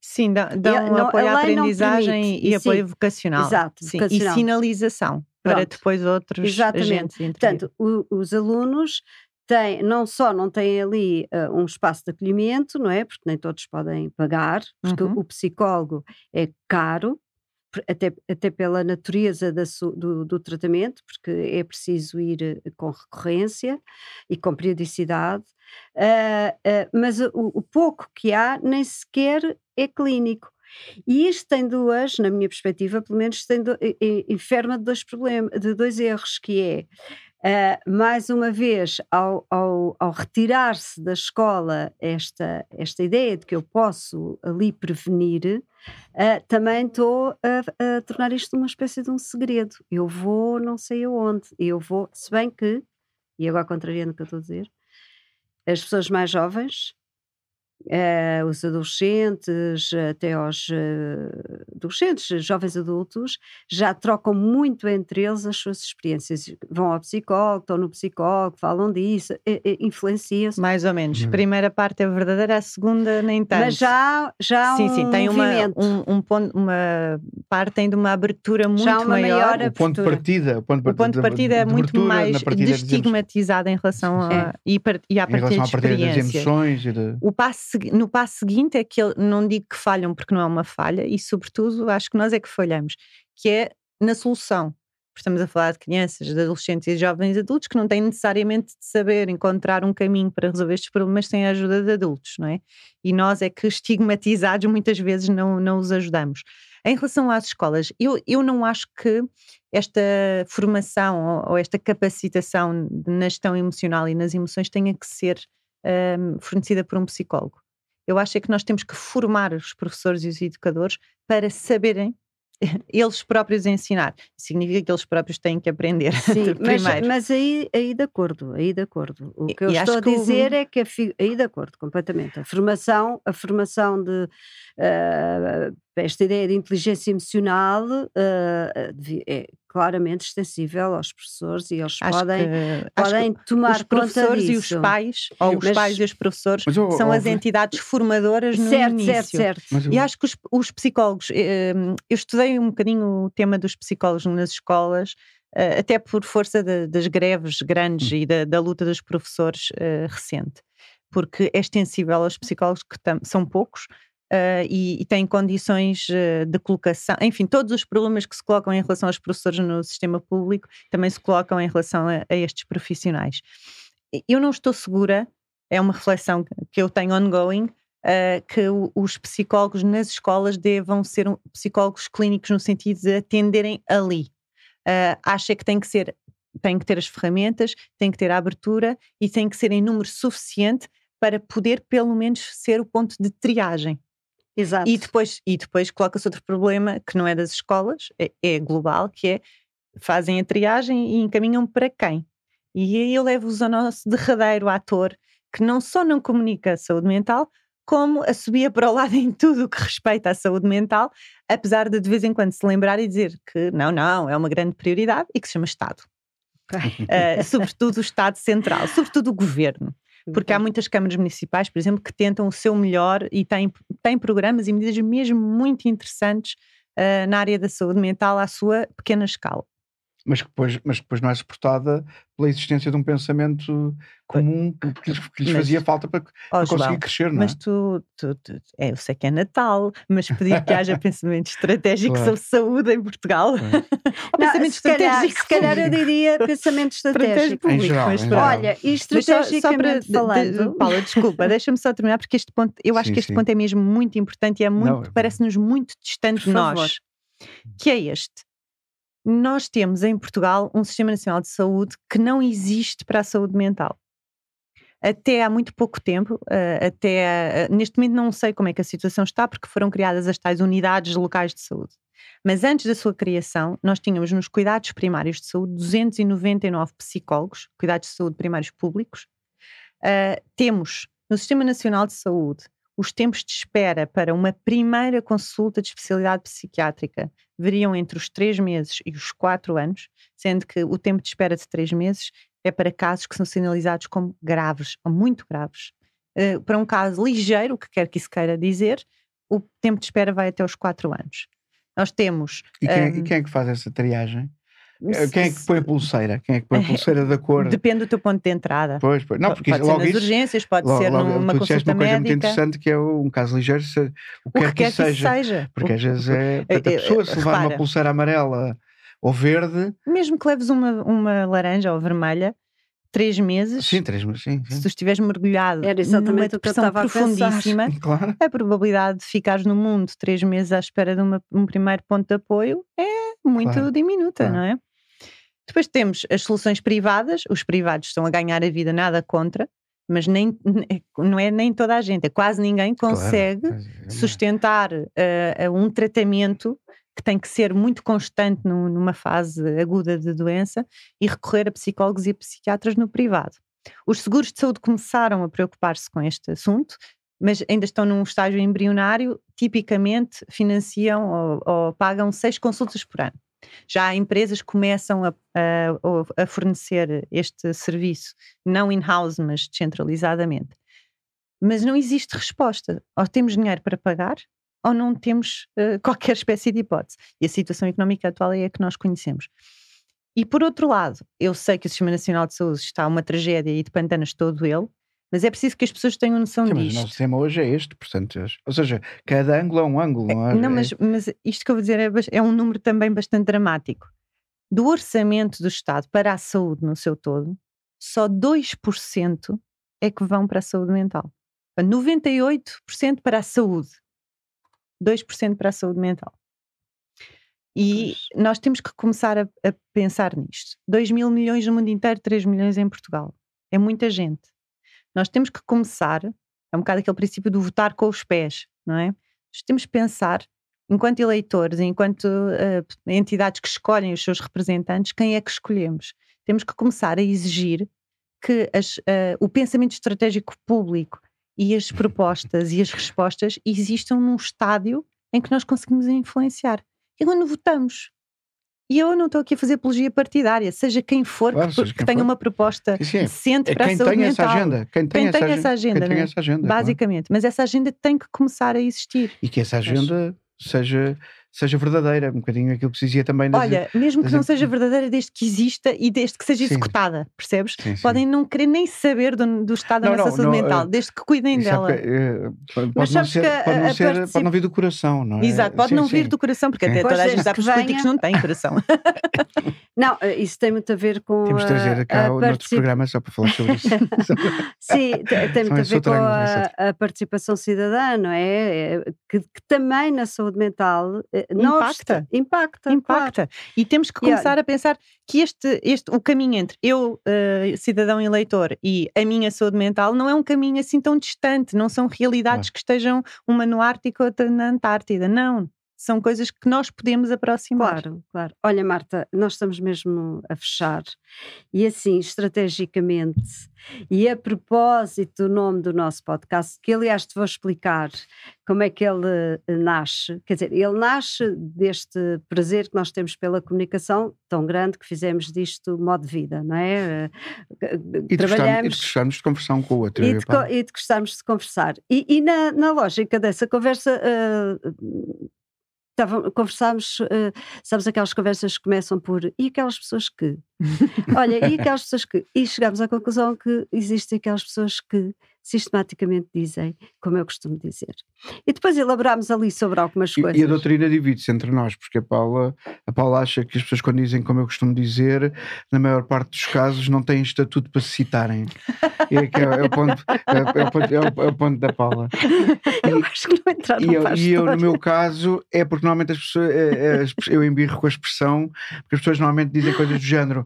Speaker 4: Sim, dão, dão apoio à aprendizagem e, e apoio vocacional.
Speaker 3: Exato,
Speaker 4: sim,
Speaker 3: vocacional.
Speaker 4: E sinalização para depois outros Exatamente.
Speaker 3: Portanto, o, os alunos tem, não só não têm ali uh, um espaço de acolhimento, não é? Porque nem todos podem pagar, porque uhum. o psicólogo é caro, até, até pela natureza da, do, do, tratamento, porque é preciso ir eh, com recorrência e com periodicidade, uh, uh, mas o, o pouco que há nem sequer é clínico. E isto tem duas, na minha perspectiva, pelo menos, tem do, enferma de dois problemas, de dois erros, que é Uh, mais uma vez, ao, ao, ao retirar-se da escola esta, esta ideia de que eu posso ali prevenir, uh, também estou a, a, tornar isto uma espécie de um segredo. Eu vou não sei aonde, eu vou, se bem que, e agora contrariando o que eu estou a dizer, as pessoas mais jovens Uh, os adolescentes, até aos uh, adolescentes, jovens adultos, já trocam muito entre eles as suas experiências. Vão ao psicólogo, estão no psicólogo, falam disso, influenciam-se.
Speaker 4: Mais ou menos. Hum. Primeira parte é verdadeira, a segunda nem tanto.
Speaker 3: Mas já, já há
Speaker 4: sim,
Speaker 3: um
Speaker 4: sim, tem uma, um, um, ponto, uma parte de uma abertura muito já uma maior.
Speaker 2: maior o ponto de partida,
Speaker 4: o ponto de partida, ponto de partida é muito mais destigmatizado em relação a, é. e, e à partilha de experiências. Das emoções e de... O passo no passo seguinte é que ele, não digo que falham porque não é uma falha, e sobretudo acho que nós é que falhamos, que é na solução. Estamos a falar de crianças, de adolescentes e de jovens adultos que não têm necessariamente de saber encontrar um caminho para resolver estes problemas sem a ajuda de adultos, não é? E nós é que estigmatizados muitas vezes não, não os ajudamos. Em relação às escolas, eu, eu não acho que esta formação ou, ou esta capacitação na gestão emocional e nas emoções tenha que ser um, fornecida por um psicólogo. Eu acho é que nós temos que formar os professores e os educadores para saberem *laughs* eles próprios ensinar. Significa que eles próprios têm que aprender. *laughs*
Speaker 3: Sim, mas, mas, aí, aí de acordo, aí de acordo. O que eu e estou a dizer o... é que a, aí de acordo, completamente. A formação, a formação de uh, esta ideia de inteligência emocional uh, é claramente extensível aos professores e eles
Speaker 4: acho
Speaker 3: podem,
Speaker 4: que,
Speaker 3: podem tomar
Speaker 4: os professores e os pais, ou os
Speaker 3: Mas-
Speaker 4: pais e os professores,
Speaker 2: Mas, oh,
Speaker 4: são
Speaker 2: oh,
Speaker 4: as entidades formadoras no
Speaker 3: Certo,
Speaker 4: início.
Speaker 3: certo, certo.
Speaker 2: eu-
Speaker 4: E acho que os, os psicólogos, eh, eu estudei um bocadinho o tema dos psicólogos nas escolas, até por força de- das greves grandes e da, da luta dos professores eh, recente, porque é extensível aos psicólogos que são poucos. Eh, e, e têm condições eh, de colocação, enfim, todos os problemas que se colocam em relação aos professores no sistema público também se colocam em relação a, a estes profissionais. Eu não estou segura, é uma reflexão que eu tenho ongoing, uh, que o- os psicólogos nas escolas devam ser um- psicólogos clínicos no sentido de atenderem ali. Uh, acha que tem que ser, tem que ter as ferramentas, tem que ter a abertura e tem que ser em número suficiente para poder pelo menos ser o ponto de triagem.
Speaker 3: Exato.
Speaker 4: E depois, e depois coloca-se outro problema que não é das escolas, é, é global, que é fazem a triagem e encaminham para quem? E aí eu levo-vos ao nosso derradeiro ator, que não só não comunica a saúde mental, como assobia para o lado em tudo o que respeita à saúde mental, apesar de de vez em quando se lembrar e dizer que não, não, é uma grande prioridade e que se chama Estado. Eh, sobretudo o Estado Central, sobretudo o Governo. Porque há muitas câmaras municipais, por exemplo, que tentam o seu melhor e têm, têm programas e medidas mesmo muito interessantes ah, na área da saúde mental à sua pequena escala.
Speaker 2: Mas, que depois, mas depois não é suportada pela existência de um pensamento comum que, que lhes, que lhes
Speaker 4: Mas-
Speaker 2: fazia falta para, para conseguir
Speaker 4: João,
Speaker 2: crescer, não é?
Speaker 4: mas tu, tu, tu- é, eu sei que é Natal, mas pedir que haja *laughs* pensamento estratégico
Speaker 2: Claro.
Speaker 4: sobre saúde em Portugal. *laughs* Ou
Speaker 3: Não,
Speaker 4: pensamento
Speaker 3: se calhar,
Speaker 4: estratégico.
Speaker 3: se calhar eu *laughs* diria pensamento estratégico.
Speaker 4: público,
Speaker 2: geral,
Speaker 4: mas
Speaker 2: em
Speaker 4: pronto.
Speaker 2: geral.
Speaker 3: Olha, e
Speaker 4: Mas só- só para-
Speaker 3: estrategicamente
Speaker 4: de- de-
Speaker 3: falando.
Speaker 4: Paula, desculpa, deixa-me só terminar, porque este ponto, eu acho
Speaker 2: Sim,
Speaker 4: que este
Speaker 2: sim.
Speaker 4: ponto é mesmo muito importante e é muito,
Speaker 2: é-
Speaker 4: parece-nos muito distante de
Speaker 3: favor.
Speaker 4: nós. Que é este. Nós temos em Portugal um Sistema Nacional de Saúde que não existe para a saúde mental. Até há muito pouco tempo, eh, até eh, neste momento não sei como é que a situação está, porque foram criadas as tais unidades locais de saúde. Mas antes da sua criação, nós tínhamos nos cuidados primários de saúde 299 psicólogos, cuidados de saúde primários públicos. Uh, temos no Sistema Nacional de Saúde os tempos de espera para uma primeira consulta de especialidade psiquiátrica variam entre os três meses e os quatro anos, sendo que o tempo de espera de três meses é para casos que são sinalizados como graves ou muito graves. Uh, para um caso ligeiro, o que quer que isso queira dizer, o tempo de espera vai até os quatro anos. Nós temos.
Speaker 2: E quem,
Speaker 4: um,
Speaker 2: e quem é que faz essa triagem? Quem é que põe a pulseira? Quem é que põe a pulseira da cor? *laughs*
Speaker 4: Depende do teu ponto de entrada.
Speaker 2: Pois, pois. Não,
Speaker 4: Po-
Speaker 2: porque
Speaker 4: pode
Speaker 2: isso-
Speaker 4: ser
Speaker 2: logo
Speaker 4: nas
Speaker 2: isso,
Speaker 4: urgências, pode
Speaker 2: logo-
Speaker 4: ser
Speaker 2: logo-
Speaker 4: numa
Speaker 2: tu
Speaker 4: consulta
Speaker 2: uma coisa muito
Speaker 4: médica.
Speaker 2: interessante que é um caso ligeiro, o que
Speaker 4: O que
Speaker 2: que isso
Speaker 4: que isso
Speaker 2: seja.
Speaker 4: seja.
Speaker 2: Porque às vezes é. Portanto, a
Speaker 4: eh,
Speaker 2: pessoa se levar uma
Speaker 4: repara.
Speaker 2: pulseira amarela ou verde,
Speaker 4: Mesmo que leves uma, uma laranja ou vermelha, três meses,
Speaker 2: sim, três, mas sim,
Speaker 4: se
Speaker 2: sim.
Speaker 4: tu estiveres mergulhado
Speaker 3: Era exatamente
Speaker 4: numa
Speaker 3: o que eu
Speaker 4: depressão
Speaker 3: estava a pensar.
Speaker 4: profundíssima, *laughs*
Speaker 2: Claro.
Speaker 4: a probabilidade de ficares no mundo três meses à espera de uma- um primeiro ponto de apoio é muito
Speaker 2: Claro,
Speaker 4: diminuta,
Speaker 2: claro.
Speaker 4: não é? Depois temos as soluções privadas, os privados estão a ganhar a vida, nada contra, mas nem, *laughs* não é nem toda a gente, é quase ninguém
Speaker 2: claro.
Speaker 4: consegue
Speaker 2: é,
Speaker 4: sustentar eh, um tratamento que tem que ser muito constante num- numa fase aguda de doença e recorrer a psicólogos e a psiquiatras no privado. Os seguros de saúde começaram a preocupar-se com este assunto, mas ainda estão num estágio embrionário, tipicamente financiam ou, ou pagam seis consultas por ano. Já empresas começam a, a- a fornecer este serviço, não in-house, mas descentralizadamente. Mas não existe resposta. Ou temos dinheiro para pagar, ou não temos eh, *laughs* qualquer espécie de hipótese. E a situação económica atual é a que nós conhecemos. E por outro lado, eu sei que o Sistema Nacional de Saúde está uma tragédia e de pantanas todo ele, mas é preciso que as pessoas tenham noção
Speaker 2: Sim, mas o nosso
Speaker 4: disto.
Speaker 2: tema hoje é este, portanto, ou seja, cada ângulo é um ângulo, não é?
Speaker 4: Não,
Speaker 2: É-
Speaker 4: mas, mas isto que eu vou dizer é, é um número também bastante dramático. Do orçamento do Estado para a saúde no seu todo, só 2% é que vão para a saúde mental. Portanto, 98% para a saúde, 2% para a saúde mental. E nós temos que começar a, a pensar nisto. 2 mil milhões no mundo inteiro, 3 milhões em Portugal. É muita gente. Nós temos que começar, é um bocado aquele princípio do votar com os pés, não é? Nós temos que pensar, enquanto eleitores, enquanto eh, entidades que escolhem os seus representantes, quem é que escolhemos? Temos que começar a exigir que as, eh, o pensamento estratégico público e as propostas e as respostas existam num estádio em que nós conseguimos influenciar. E quando votamos, e eu não estou aqui a fazer apologia partidária, seja quem for
Speaker 2: Claro,
Speaker 4: que, que
Speaker 2: quem
Speaker 4: tenha
Speaker 2: for.
Speaker 4: uma proposta
Speaker 2: Sim, sim,
Speaker 4: decente
Speaker 2: É
Speaker 4: para a saúde
Speaker 2: tem
Speaker 4: mental.
Speaker 2: agenda. Quem tem,
Speaker 4: Quem
Speaker 2: essa,
Speaker 4: tem essa agenda,
Speaker 2: Quem tem
Speaker 4: né?
Speaker 2: essa agenda. claro.
Speaker 4: Basicamente, mas essa agenda tem que começar a existir.
Speaker 2: E que essa agenda seja, seja verdadeira. Um bocadinho aquilo que se dizia também nas
Speaker 4: Olha, mesmo que
Speaker 2: das
Speaker 4: não seja verdadeira, desde que exista e desde que seja
Speaker 2: Sim.
Speaker 4: executada, percebes?
Speaker 2: Sim, sim.
Speaker 4: Podem não querer nem saber do, do estado da
Speaker 2: Não,
Speaker 4: nossa
Speaker 2: não,
Speaker 4: saúde mental,
Speaker 2: eh,
Speaker 4: desde que cuidem
Speaker 2: é
Speaker 4: dela.
Speaker 2: eh, pode,
Speaker 3: Mas
Speaker 2: não ser,
Speaker 3: que
Speaker 2: pode, não
Speaker 3: a
Speaker 2: ser,
Speaker 3: particip-
Speaker 2: pode não vir do coração, não é?
Speaker 4: Exato, pode
Speaker 2: Sim,
Speaker 4: não vir
Speaker 2: sim.
Speaker 4: do coração, porque
Speaker 2: Sim.
Speaker 4: até toda a gente sabe que os
Speaker 3: que
Speaker 4: políticos não têm coração. *laughs*
Speaker 3: Não, eh, isso tem muito a ver com.
Speaker 2: Temos de trazer
Speaker 3: a
Speaker 2: cá noutros
Speaker 3: particip-
Speaker 2: programas só para falar sobre isso. *laughs*
Speaker 3: Sim, te- tem muito a ver com a, a participação cidadã, não é? É, Que, que também na saúde mental
Speaker 4: Impacta.
Speaker 3: obsta- impacta. claro.
Speaker 4: Impacta. E temos que
Speaker 3: E
Speaker 4: começar a pensar que este, este, o caminho entre eu, eh, cidadão eleitor, e a minha saúde mental não é um caminho assim tão distante, não são realidades que estejam uma no Ártico e outra na Antártida. Não. São coisas que nós podemos aproximar.
Speaker 3: Claro, claro. Olha, Marta, nós estamos mesmo a fechar. E assim, estrategicamente, e a propósito do nome do nosso podcast, que aliás te vou explicar como é que ele eh, nasce. Quer dizer, ele nasce deste prazer que nós temos pela comunicação tão grande que fizemos disto modo de vida, não é?
Speaker 2: E de, gostarmos, e de
Speaker 3: Trabalhamos.
Speaker 2: gostarmos de conversar um com o outro.
Speaker 3: E
Speaker 2: a
Speaker 3: de, co- e de gostarmos de conversar. E, e na, na lógica dessa conversa, ah, tava- conversámos, ah, sabes, aquelas conversas que começam por e aquelas pessoas que. Olha, e aquelas pessoas que. E chegámos à conclusão que existem aquelas pessoas que sistematicamente dizem, como eu costumo dizer. E depois elaborámos ali sobre algumas
Speaker 2: E-
Speaker 3: coisas.
Speaker 2: E a doutrina divide-se entre nós, porque a Paula, a Paula acha que as pessoas, quando dizem, como eu costumo dizer, na maior parte dos casos não têm estatuto para se citarem. E é, que é, é o ponto, é, é o ponto, é o- é o ponto da Paula. *laughs*
Speaker 3: Eu acho que não entraram
Speaker 2: E eu, e eu, no meu caso, é porque normalmente as pessoas, é- eu embirro com a expressão, porque as pessoas normalmente dizem coisas do género.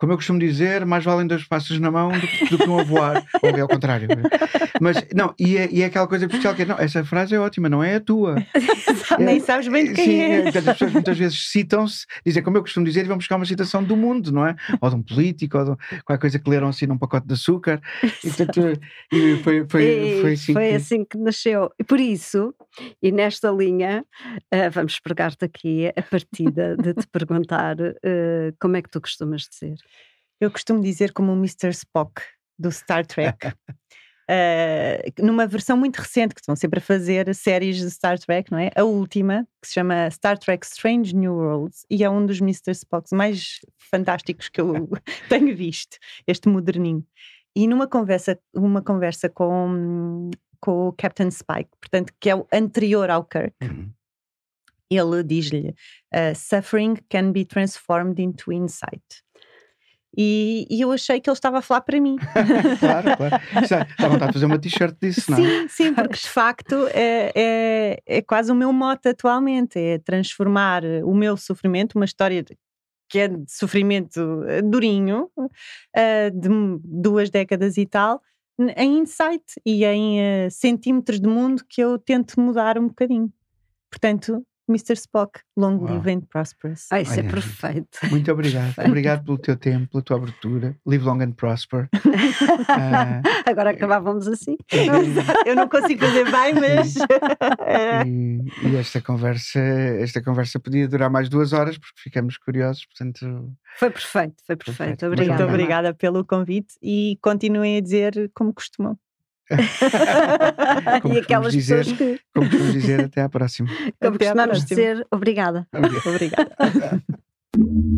Speaker 2: Como eu costumo dizer, mais valem dois passos na mão do, que- do que um a voar. *laughs* Ou é ao contrário. Mas, não, e é, e é aquela coisa especial que é, não, essa frase é ótima, não é a tua. *laughs*
Speaker 4: Nem sabes bem de quem
Speaker 2: Sim,
Speaker 4: é.
Speaker 2: portanto, as pessoas muitas vezes citam-se, dizem como eu costumo dizer, e vão buscar uma citação do mundo, não é? Ou de um político, ou de qualquer coisa que leram assim num pacote de açúcar. E, portanto, e foi, foi, foi assim.
Speaker 3: foi
Speaker 2: que-
Speaker 3: assim que nasceu. E por isso, e nesta linha, eh, vamos pregar-te aqui a partida de te perguntar eh, como é que tu costumas dizer.
Speaker 4: Eu costumo dizer como o Mr. Spock do Star Trek. *laughs* Eh, numa versão muito recente, que estão sempre a fazer séries de Star Trek, não é? A última, que se chama Star Trek Strange New Worlds, e é um dos Mr. Spocks mais fantásticos que eu *laughs* tenho visto, este moderninho. E numa conversa, uma conversa com, com o Captain Spike, portanto, que é o anterior ao Kirk,
Speaker 2: Uhum.
Speaker 4: ele diz-lhe: uh, Suffering can be transformed into insight. E, e eu achei que ele estava a falar para mim. *laughs*
Speaker 2: claro, *laughs* claro. Dá vontade de fazer uma t-shirt disso, não é?
Speaker 4: Sim, sim, porque de facto é, é, é quase o meu mote atualmente: é transformar o meu sofrimento, uma história que é de sofrimento eh, durinho, eh, de duas décadas e tal, em insight e em eh, centímetros de mundo que eu tento mudar um bocadinho. Portanto, Mr. Spock, long
Speaker 2: Uau.
Speaker 4: live and prosperous.
Speaker 3: Ah, isso é
Speaker 2: Olha,
Speaker 3: perfeito.
Speaker 2: Muito obrigado. Obrigado pelo teu tempo, pela tua abertura. Live long and prosper. *laughs* Ah,
Speaker 3: Agora acabávamos assim.
Speaker 4: Eu não consigo fazer bem, mas. é. *laughs*
Speaker 2: e, e esta conversa, esta conversa podia durar mais duas horas porque ficamos curiosos, portanto,
Speaker 3: Foi perfeito, foi perfeito.
Speaker 2: Perfeito.
Speaker 3: Obrigada.
Speaker 4: Muito obrigada pelo convite e continuem a dizer como costumam. *laughs*
Speaker 2: Como
Speaker 3: e aquelas
Speaker 2: dizer,
Speaker 3: pessoas que,
Speaker 2: como costumamos dizer, até à próxima.
Speaker 3: como
Speaker 4: Até
Speaker 3: costumamos dizer, obrigada.
Speaker 4: Obrigada. *laughs*